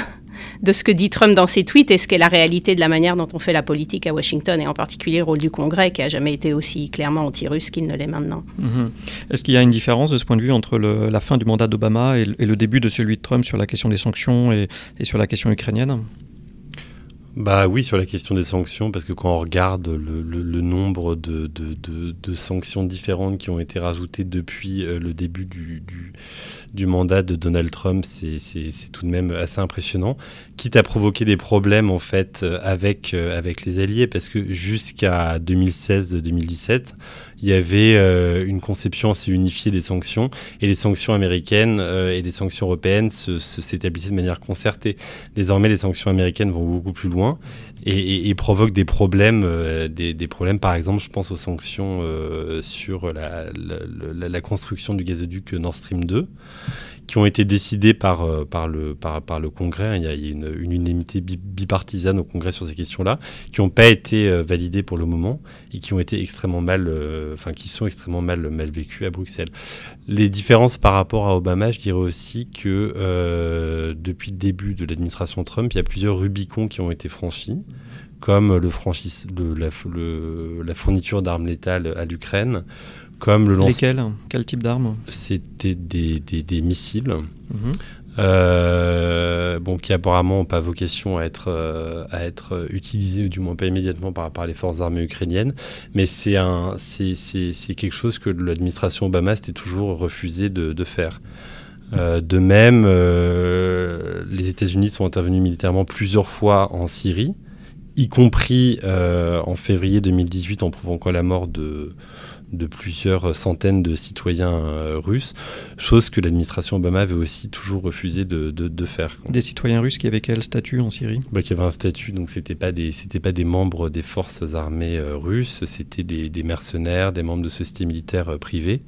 de ce que dit Trump dans ses tweets et ce qu'est la réalité de la manière dont on fait la politique à Washington et en particulier le rôle du Congrès qui a jamais été aussi clairement anti-russe qu'il ne l'est maintenant. Mhm. Est-ce qu'il y a une différence de ce point de vue entre la fin du mandat d'Obama et, le début de celui de Trump sur la question des sanctions et sur la question ukrainienne? Bah oui, sur la question des sanctions, parce que quand on regarde le, nombre de, sanctions différentes qui ont été rajoutées depuis euh, le début du, du, mandat de Donald Trump, c'est tout de même assez impressionnant. Quitte à provoquer des problèmes en fait euh, avec, euh, avec les alliés, parce que jusqu'à 2016-2017, il y avait euh, une conception assez unifiée des sanctions et les sanctions américaines euh, et les sanctions européennes s'établissaient se, de manière concertée. Désormais, les sanctions américaines vont beaucoup plus loin et, provoquent des problèmes, euh, des, problèmes, par exemple, je pense aux sanctions sur la, construction du gazoduc Nord Stream 2 qui ont été décidés par, euh, par, le, Congrès. Il y a, une, unanimité bipartisane au Congrès sur ces questions-là, qui n'ont pas été euh, validées pour le moment et qui ont été extrêmement mal, euh, enfin qui sont extrêmement mal, vécues à Bruxelles. Les différences par rapport à Obama, je dirais aussi que depuis le début de l'administration Trump, il y a plusieurs Rubicons qui ont été franchis comme la fourniture d'armes létales à l'Ukraine, comme le Lesquels? Quel type d'armes? C'était des, des, missiles. Mhm. Euh, bon, qui apparemment n'ont pas vocation à être, euh, à être utilisés, ou du moins pas immédiatement par, par les forces armées ukrainiennes, mais c'est quelque chose que l'administration Obama s'était toujours refusé de, de faire. Euh, de même, les États-Unis sont intervenus militairement plusieurs fois en Syrie, y compris en février 2018 en provoquant la mort de, de plusieurs centaines de citoyens euh, russes, chose que l'administration Obama avait aussi toujours refusé de, de, faire. Des citoyens russes qui avaient quel statut en Syrie? Bah, Qui avaient un statut, donc c'était pas des c'était pas des membres des forces armées euh, russes, c'était des, des, mercenaires, des membres de sociétés militaires euh, privées.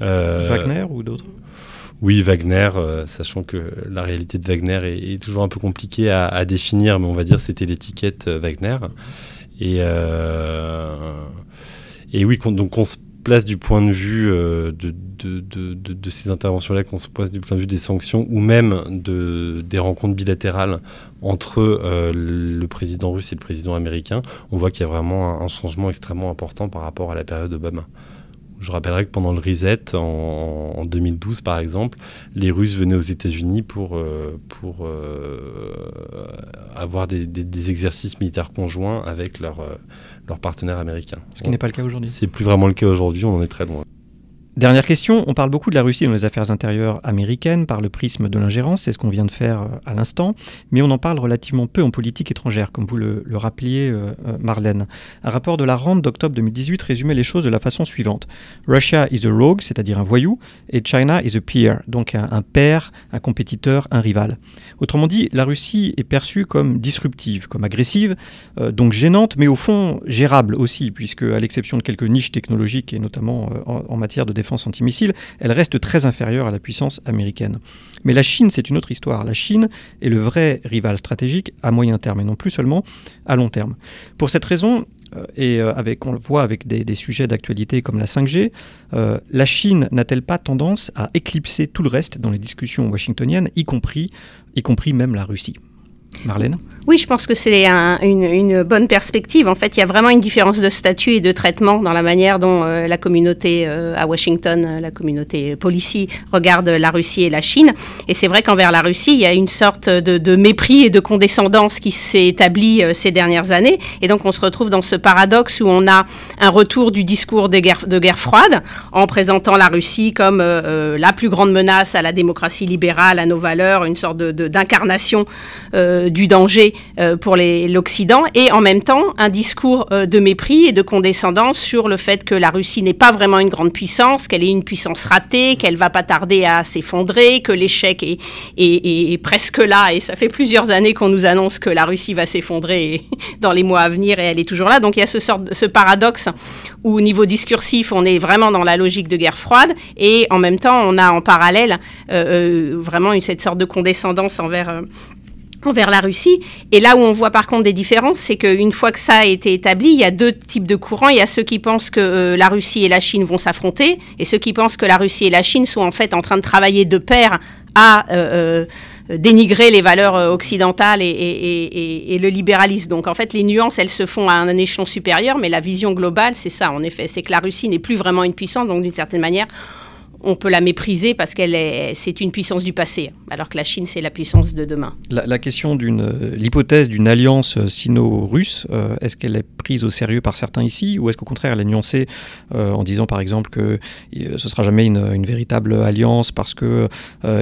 Wagner ou d'autres? Oui, Wagner, sachant que la réalité de Wagner est, toujours un peu compliquée à, à, définir, mais on va dire c'était l'étiquette Wagner. Et et oui, donc on se place du point de vue euh, de, ces interventions-là, qu'on se place du point de vue des sanctions ou même de, des rencontres bilatérales entre euh, le président russe et le président américain, on voit qu'il y a vraiment un, changement extrêmement important par rapport à la période Obama. Je rappellerai que pendant le reset, en, en 2012 par exemple, les Russes venaient aux États-Unis pour, euh, avoir des, des, des, exercices militaires conjoints avec leurs leurs partenaires américains. Ce qui n'est pas le cas aujourd'hui. C'est plus vraiment le cas aujourd'hui, on en est très loin. Dernière question, on parle beaucoup de la Russie dans les affaires intérieures américaines par le prisme de l'ingérence, c'est ce qu'on vient de faire euh, à l'instant, mais on en parle relativement peu en politique étrangère, comme vous le, rappeliez, euh, euh, Marlène. Un rapport de la Rande d'octobre 2018 résumait les choses de la façon suivante. Russia is a rogue, c'est-à-dire un voyou, et China is a peer, donc un, père, un compétiteur, un rival. Autrement dit, la Russie est perçue comme disruptive, comme agressive, donc gênante, mais au fond gérable aussi, puisque à l'exception de quelques niches technologiques, et notamment en, en matière de défense antimissile, elle reste très inférieure à la puissance américaine. Mais la Chine, c'est une autre histoire. La Chine est le vrai rival stratégique à moyen terme et non plus seulement à long terme. Pour cette raison, et avec, on le voit avec des, sujets d'actualité comme la 5G, la Chine n'a-t-elle pas tendance à éclipser tout le reste dans les discussions washingtoniennes, y compris, y compris même la Russie? Marlène? Oui, je pense que c'est une, bonne perspective. En fait, il y a vraiment une différence de statut et de traitement dans la manière dont euh, la communauté euh, à Washington, euh, la communauté policie, regarde la Russie et la Chine. Et c'est vrai qu'envers la Russie, il y a une sorte de, mépris et de condescendance qui s'est établie ces dernières années. Et donc, on se retrouve dans ce paradoxe où on a un retour du discours de guerre, de guerre froide en présentant la Russie comme la plus grande menace à la démocratie libérale, à nos valeurs, une sorte d'incarnation du danger euh, pour l'Occident, et en même temps un discours euh, de mépris et de condescendance sur le fait que la Russie n'est pas vraiment une grande puissance, qu'elle est une puissance ratée, qu'elle va pas tarder à s'effondrer, que l'échec est, presque là, et ça fait plusieurs années qu'on nous annonce que la Russie va s'effondrer dans les mois à venir, et elle est toujours là. Donc il y a ce, ce paradoxe où au niveau discursif, on est vraiment dans la logique de guerre froide, et en même temps, on a en parallèle euh, vraiment cette sorte de condescendance envers envers la Russie. Et là où on voit par contre des différences, c'est qu'une fois que ça a été établi, il y a deux types de courants. Il y a ceux qui pensent que euh, la Russie et la Chine vont s'affronter, et ceux qui pensent que la Russie et la Chine sont en fait en train de travailler de pair à euh, euh, dénigrer les valeurs occidentales et, le libéralisme. Donc en fait, les nuances, elles se font à un échelon supérieur, mais la vision globale, c'est ça, en effet. C'est que la Russie n'est plus vraiment une puissance, donc d'une certaine manière, on peut la mépriser parce qu'elle est, c'est une puissance du passé, alors que la Chine, c'est la puissance de demain. La, question d'une, l'hypothèse d'une alliance sino-russe, euh, est-ce qu'elle est prise au sérieux par certains ici, ou est-ce qu'au contraire elle est nuancée euh, en disant par exemple que euh, ce sera jamais une, véritable alliance parce que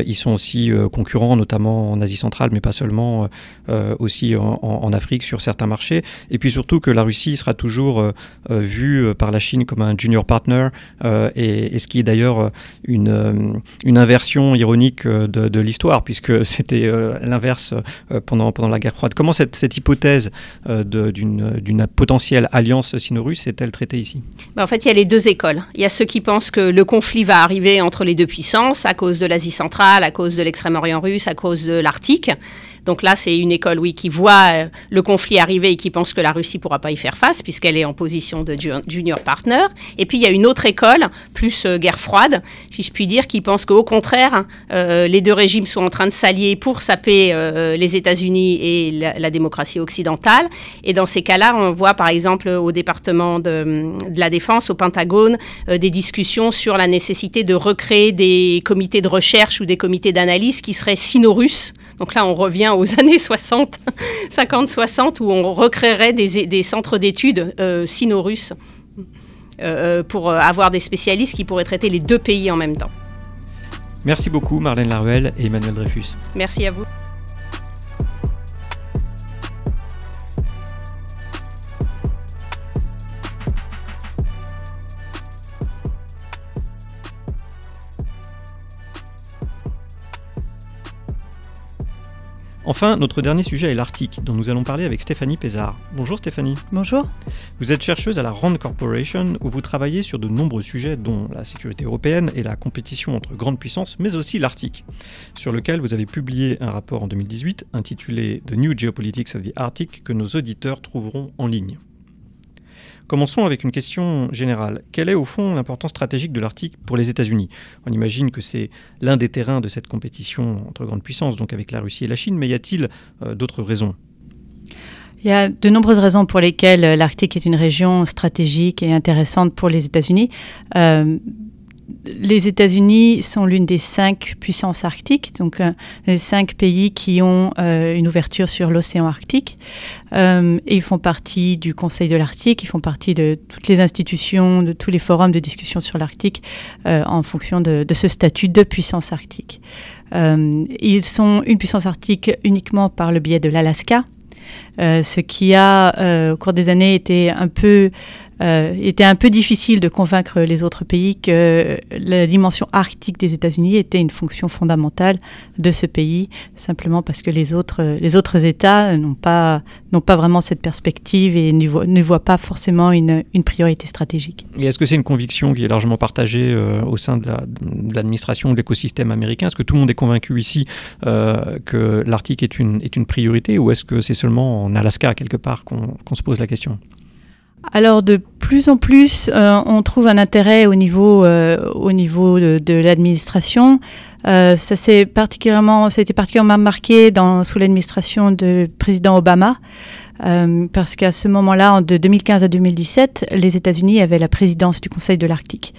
ils sont aussi concurrents, notamment en Asie centrale, mais pas seulement, aussi en, Afrique sur certains marchés, et puis surtout que la Russie sera toujours vue par la Chine comme un junior partner, et, ce qui est d'ailleurs une, euh, une inversion ironique euh, de, l'histoire, puisque c'était euh, l'inverse pendant, pendant la guerre froide. Comment cette, cette hypothèse d'une potentielle alliance sino-russe est-elle traitée ici? Ben, En fait, il y a les deux écoles. Il y a ceux qui pensent que le conflit va arriver entre les deux puissances à cause de l'Asie centrale, à cause de l'extrême-orient russe, à cause de l'Arctique. Donc là, c'est une école, oui, qui voit euh, le conflit arriver et qui pense que la Russie ne pourra pas y faire face puisqu'elle est en position de junior partner. Et puis il y a une autre école, plus euh, guerre froide, si je puis dire, qui pense qu'au contraire, euh, les deux régimes sont en train de s'allier pour saper les États-Unis et la, démocratie occidentale. Et dans ces cas-là, on voit par exemple au département de, la défense, au Pentagone, des discussions sur la nécessité de recréer des comités de recherche ou des comités d'analyse qui seraient sino-russes. Donc là, on revient aux années 60, 50-60, où on recréerait des, centres d'études euh, sino-russes euh, euh, pour avoir des spécialistes qui pourraient traiter les deux pays en même temps. Merci beaucoup Marlène Laruelle et Emmanuel Dreyfus. Merci à vous. Enfin, notre dernier sujet est l'Arctique, dont nous allons parler avec Stéphanie Pézard. Bonjour Stéphanie. Bonjour. Vous êtes chercheuse à la Rand Corporation, où vous travaillez sur de nombreux sujets, dont la sécurité européenne et la compétition entre grandes puissances, mais aussi l'Arctique, sur lequel vous avez publié un rapport en 2018 intitulé The New Geopolitics of the Arctic, que nos auditeurs trouveront en ligne. Commençons avec une question générale. Quelle est au fond l'importance stratégique de l'Arctique pour les États-Unis? On imagine que c'est l'un des terrains de cette compétition entre grandes puissances, donc avec la Russie et la Chine, mais y a-t-il euh, d'autres raisons? Il y a de nombreuses raisons pour lesquelles euh, l'Arctique est une région stratégique et intéressante pour les États-Unis. Euh, les États-Unis sont l'une des cinq puissances arctiques, donc euh, les cinq pays qui ont euh, une ouverture sur l'océan Arctique. Euh, ils font partie du Conseil de l'Arctique, ils font partie de toutes les institutions, de tous les forums de discussion sur l'Arctique en fonction de, de, ce statut de puissance arctique. ils sont une puissance arctique uniquement par le biais de l'Alaska. ce qui a, au cours des années, été un peu euh, était un peu difficile de convaincre les autres pays que la dimension arctique des États-Unis était une fonction fondamentale de ce pays, simplement parce que les autres, les autres États n'ont pas, n'ont pas vraiment cette perspective et ne voient, ne voient pas forcément une, une, priorité stratégique. Et est-ce que c'est une conviction qui est largement partagée euh, au sein de, l'administration, de l'écosystème américain? Est-ce que tout le monde est convaincu ici euh, que l'Arctique est une, est une priorité ou est-ce que c'est seulement en Alaska quelque part qu'on se pose la question? Alors de plus en plus, on trouve un intérêt au niveau, au niveau de, l'administration. ça s'est particulièrement, ça a été particulièrement marqué sous l'administration du président Obama. Euh, parce qu'à ce moment-là, de 2015 à 2017, les États-Unis avaient la présidence du Conseil de l'Arctique.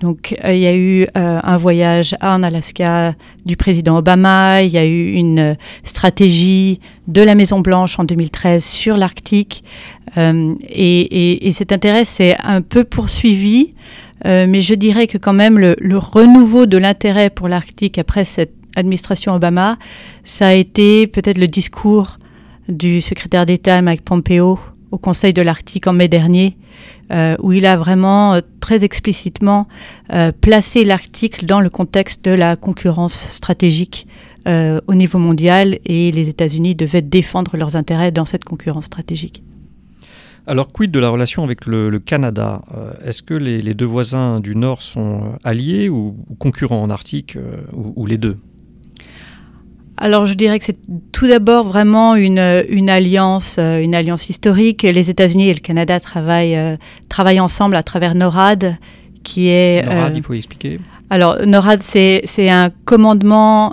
Donc euh, il y a eu euh, un voyage en Alaska du président Obama, il y a eu une stratégie de la Maison Blanche en 2013 sur l'Arctique, et, cet intérêt s'est un peu poursuivi. mais je dirais que quand même le, le renouveau de l'intérêt pour l'Arctique après cette administration Obama, ça a été peut-être le discours du secrétaire d'État Mike Pompeo au Conseil de l'Arctique en mai dernier, euh, où il a vraiment euh, très explicitement euh, placé l'Arctique dans le contexte de la concurrence stratégique au niveau mondial et les États-Unis devaient défendre leurs intérêts dans cette concurrence stratégique. Alors, quid de la relation avec le, Canada Est-ce que les, deux voisins du Nord sont alliés ou, concurrents en Arctique, ou les deux? Alors je dirais que c'est tout d'abord vraiment une, une, alliance, euh, une alliance historique. Les États-Unis et le Canada travaillent, euh, travaillent ensemble à travers NORAD, qui est... NORAD, euh, il faut expliquer. Alors NORAD, c'est un commandement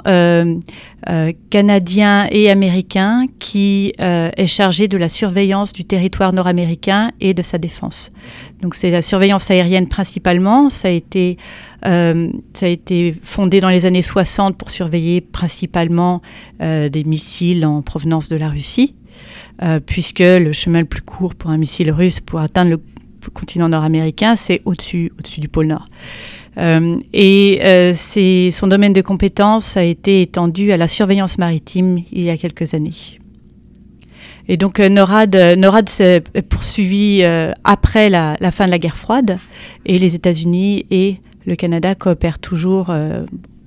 canadien et américain qui est chargé de la surveillance du territoire nord-américain et de sa défense. Donc c'est la surveillance aérienne principalement. Ça a été euh, ça a été fondé dans les années 60 pour surveiller principalement euh, des missiles en provenance de la Russie, euh, puisque le chemin le plus court pour un missile russe pour atteindre le continent nord-américain, c'est au-dessus, au-dessus du pôle Nord. Et son domaine de compétence a été étendu à la surveillance maritime il y a quelques années. Et donc NORAD, NORAD s'est poursuivi après la, fin de la guerre froide et les États-Unis et le Canada coopère toujours, euh,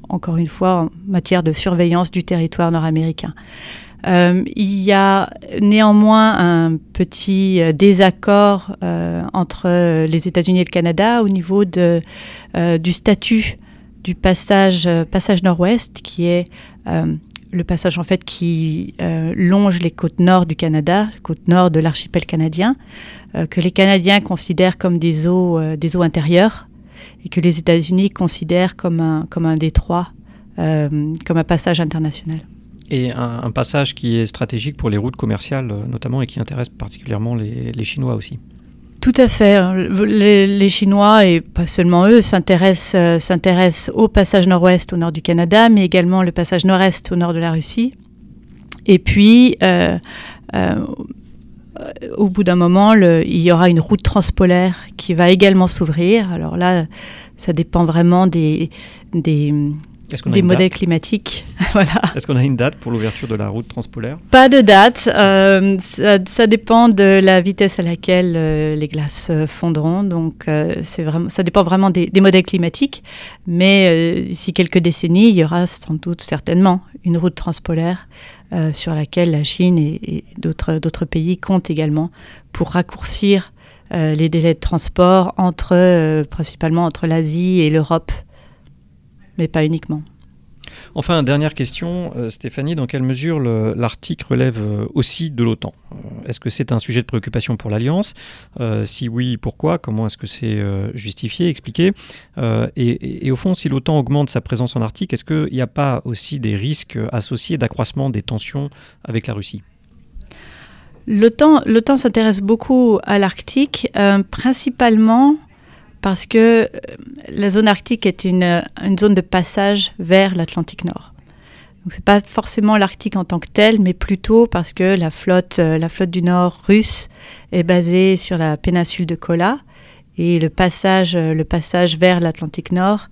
encore une fois, en matière de surveillance du territoire nord-américain. Euh, il y a néanmoins un petit euh, désaccord entre les États-Unis et le Canada au niveau du statut du passage, passage nord-ouest, qui est le passage en fait qui longe les côtes nord du Canada, côtes nord de l'archipel canadien, que les Canadiens considèrent comme des eaux, intérieures et que les États-Unis considèrent comme un, comme un détroit, euh, comme un passage international. Et un, passage qui est stratégique pour les routes commerciales euh, notamment et qui intéresse particulièrement les, Chinois aussi. Tout à fait. Les, les, Chinois, et pas seulement eux, s'intéressent, euh, s'intéressent au passage nord-ouest au nord du Canada, mais également le passage nord-est au nord de la Russie. Et puis, euh, au bout d'un moment, il y aura une route transpolaire qui va également s'ouvrir. Alors là, ça dépend vraiment des, des modèles climatiques. voilà. Est-ce qu'on a une date pour l'ouverture de la route transpolaire? Pas de date. Euh, ça, dépend de la vitesse à laquelle euh, les glaces fondront. Donc, c'est vraiment, ça dépend vraiment des, des modèles climatiques. Mais d'ici quelques décennies, il y aura sans doute certainement une route transpolaire euh, sur laquelle la Chine et, d'autres pays comptent également pour raccourcir euh, les délais de transport entre, euh, principalement entre l'Asie et l'Europe, mais pas uniquement. Enfin, dernière question, euh, Stéphanie, dans quelle mesure l'Arctique relève euh, aussi de l'OTAN? Euh, Est-ce que c'est un sujet de préoccupation pour l'Alliance? Si oui, pourquoi? Comment est-ce que c'est justifié, expliqué? Et, au fond, si l'OTAN augmente sa présence en Arctique, est-ce qu'il n'y a pas aussi des risques associés d'accroissement des tensions avec la Russie? L'OTAN s'intéresse beaucoup à l'Arctique, principalement parce que euh, la zone arctique est une, une zone de passage vers l'Atlantique Nord. Donc c'est pas forcément l'Arctique en tant que tel, mais plutôt parce que la flotte, euh, la flotte du Nord russe est basée sur la péninsule de Kola et le passage, euh, le passage vers l'Atlantique Nord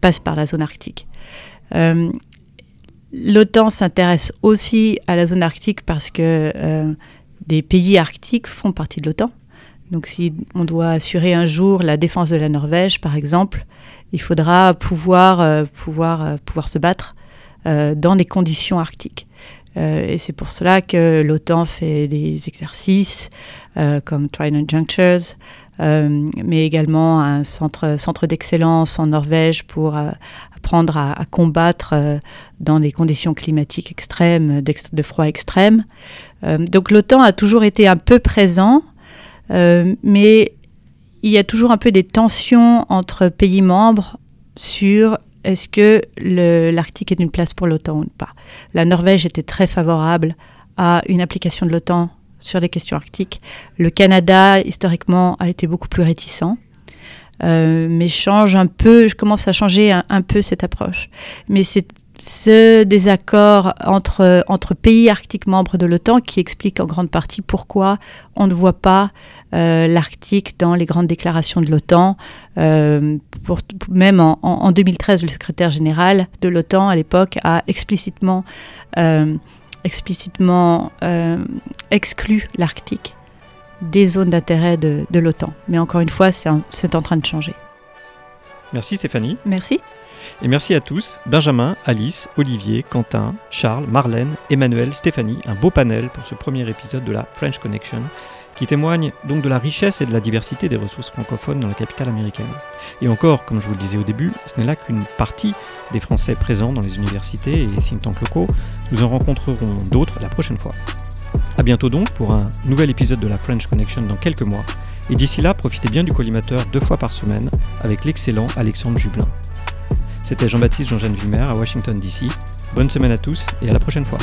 passe par la zone arctique. L'OTAN s'intéresse aussi à la zone arctique parce que des pays arctiques font partie de l'OTAN. Donc si on doit assurer un jour la défense de la Norvège, par exemple, il faudra pouvoir, euh, pouvoir, euh, pouvoir se battre euh, dans des conditions arctiques. et c'est pour cela que l'OTAN fait des exercices comme Trident Junctures, mais également un centre, centre d'excellence en Norvège pour apprendre à, combattre dans des conditions climatiques extrêmes, de froid extrême. donc l'OTAN a toujours été un peu présent mais il y a toujours un peu des tensions entre pays membres sur est-ce que l'Arctique est une place pour l'OTAN ou pas. La Norvège était très favorable à une application de l'OTAN sur les questions arctiques. Le Canada, historiquement, a été beaucoup plus réticent. Euh, mais change un peu, je commence à changer un, peu cette approche. Mais c'est ce désaccord entre, entre pays arctiques membres de l'OTAN qui explique en grande partie pourquoi on ne voit pas euh, l'Arctique dans les grandes déclarations de l'OTAN. Euh, même en, 2013, le secrétaire général de l'OTAN à l'époque a explicitement, explicitement exclu l'Arctique des zones d'intérêt de, l'OTAN. Mais encore une fois, c'est en train de changer. Merci Stéphanie. Merci. Et merci à tous, Benjamin, Alice, Olivier, Quentin, Charles, Marlène, Emmanuel, Stéphanie, un beau panel pour ce premier épisode de la French Connection, qui témoigne donc de la richesse et de la diversité des ressources francophones dans la capitale américaine. Et encore, comme je vous le disais au début, ce n'est là qu'une partie des Français présents dans les universités et think tanks locaux. Nous en rencontrerons d'autres la prochaine fois. A bientôt donc pour un nouvel épisode de la French Connection dans quelques mois. Et d'ici là, profitez bien du collimateur deux fois par semaine avec l'excellent Alexandre Jublin. C'était Jean-Baptiste Jean-Jeanne Villemer à Washington DC. Bonne semaine à tous et à la prochaine fois.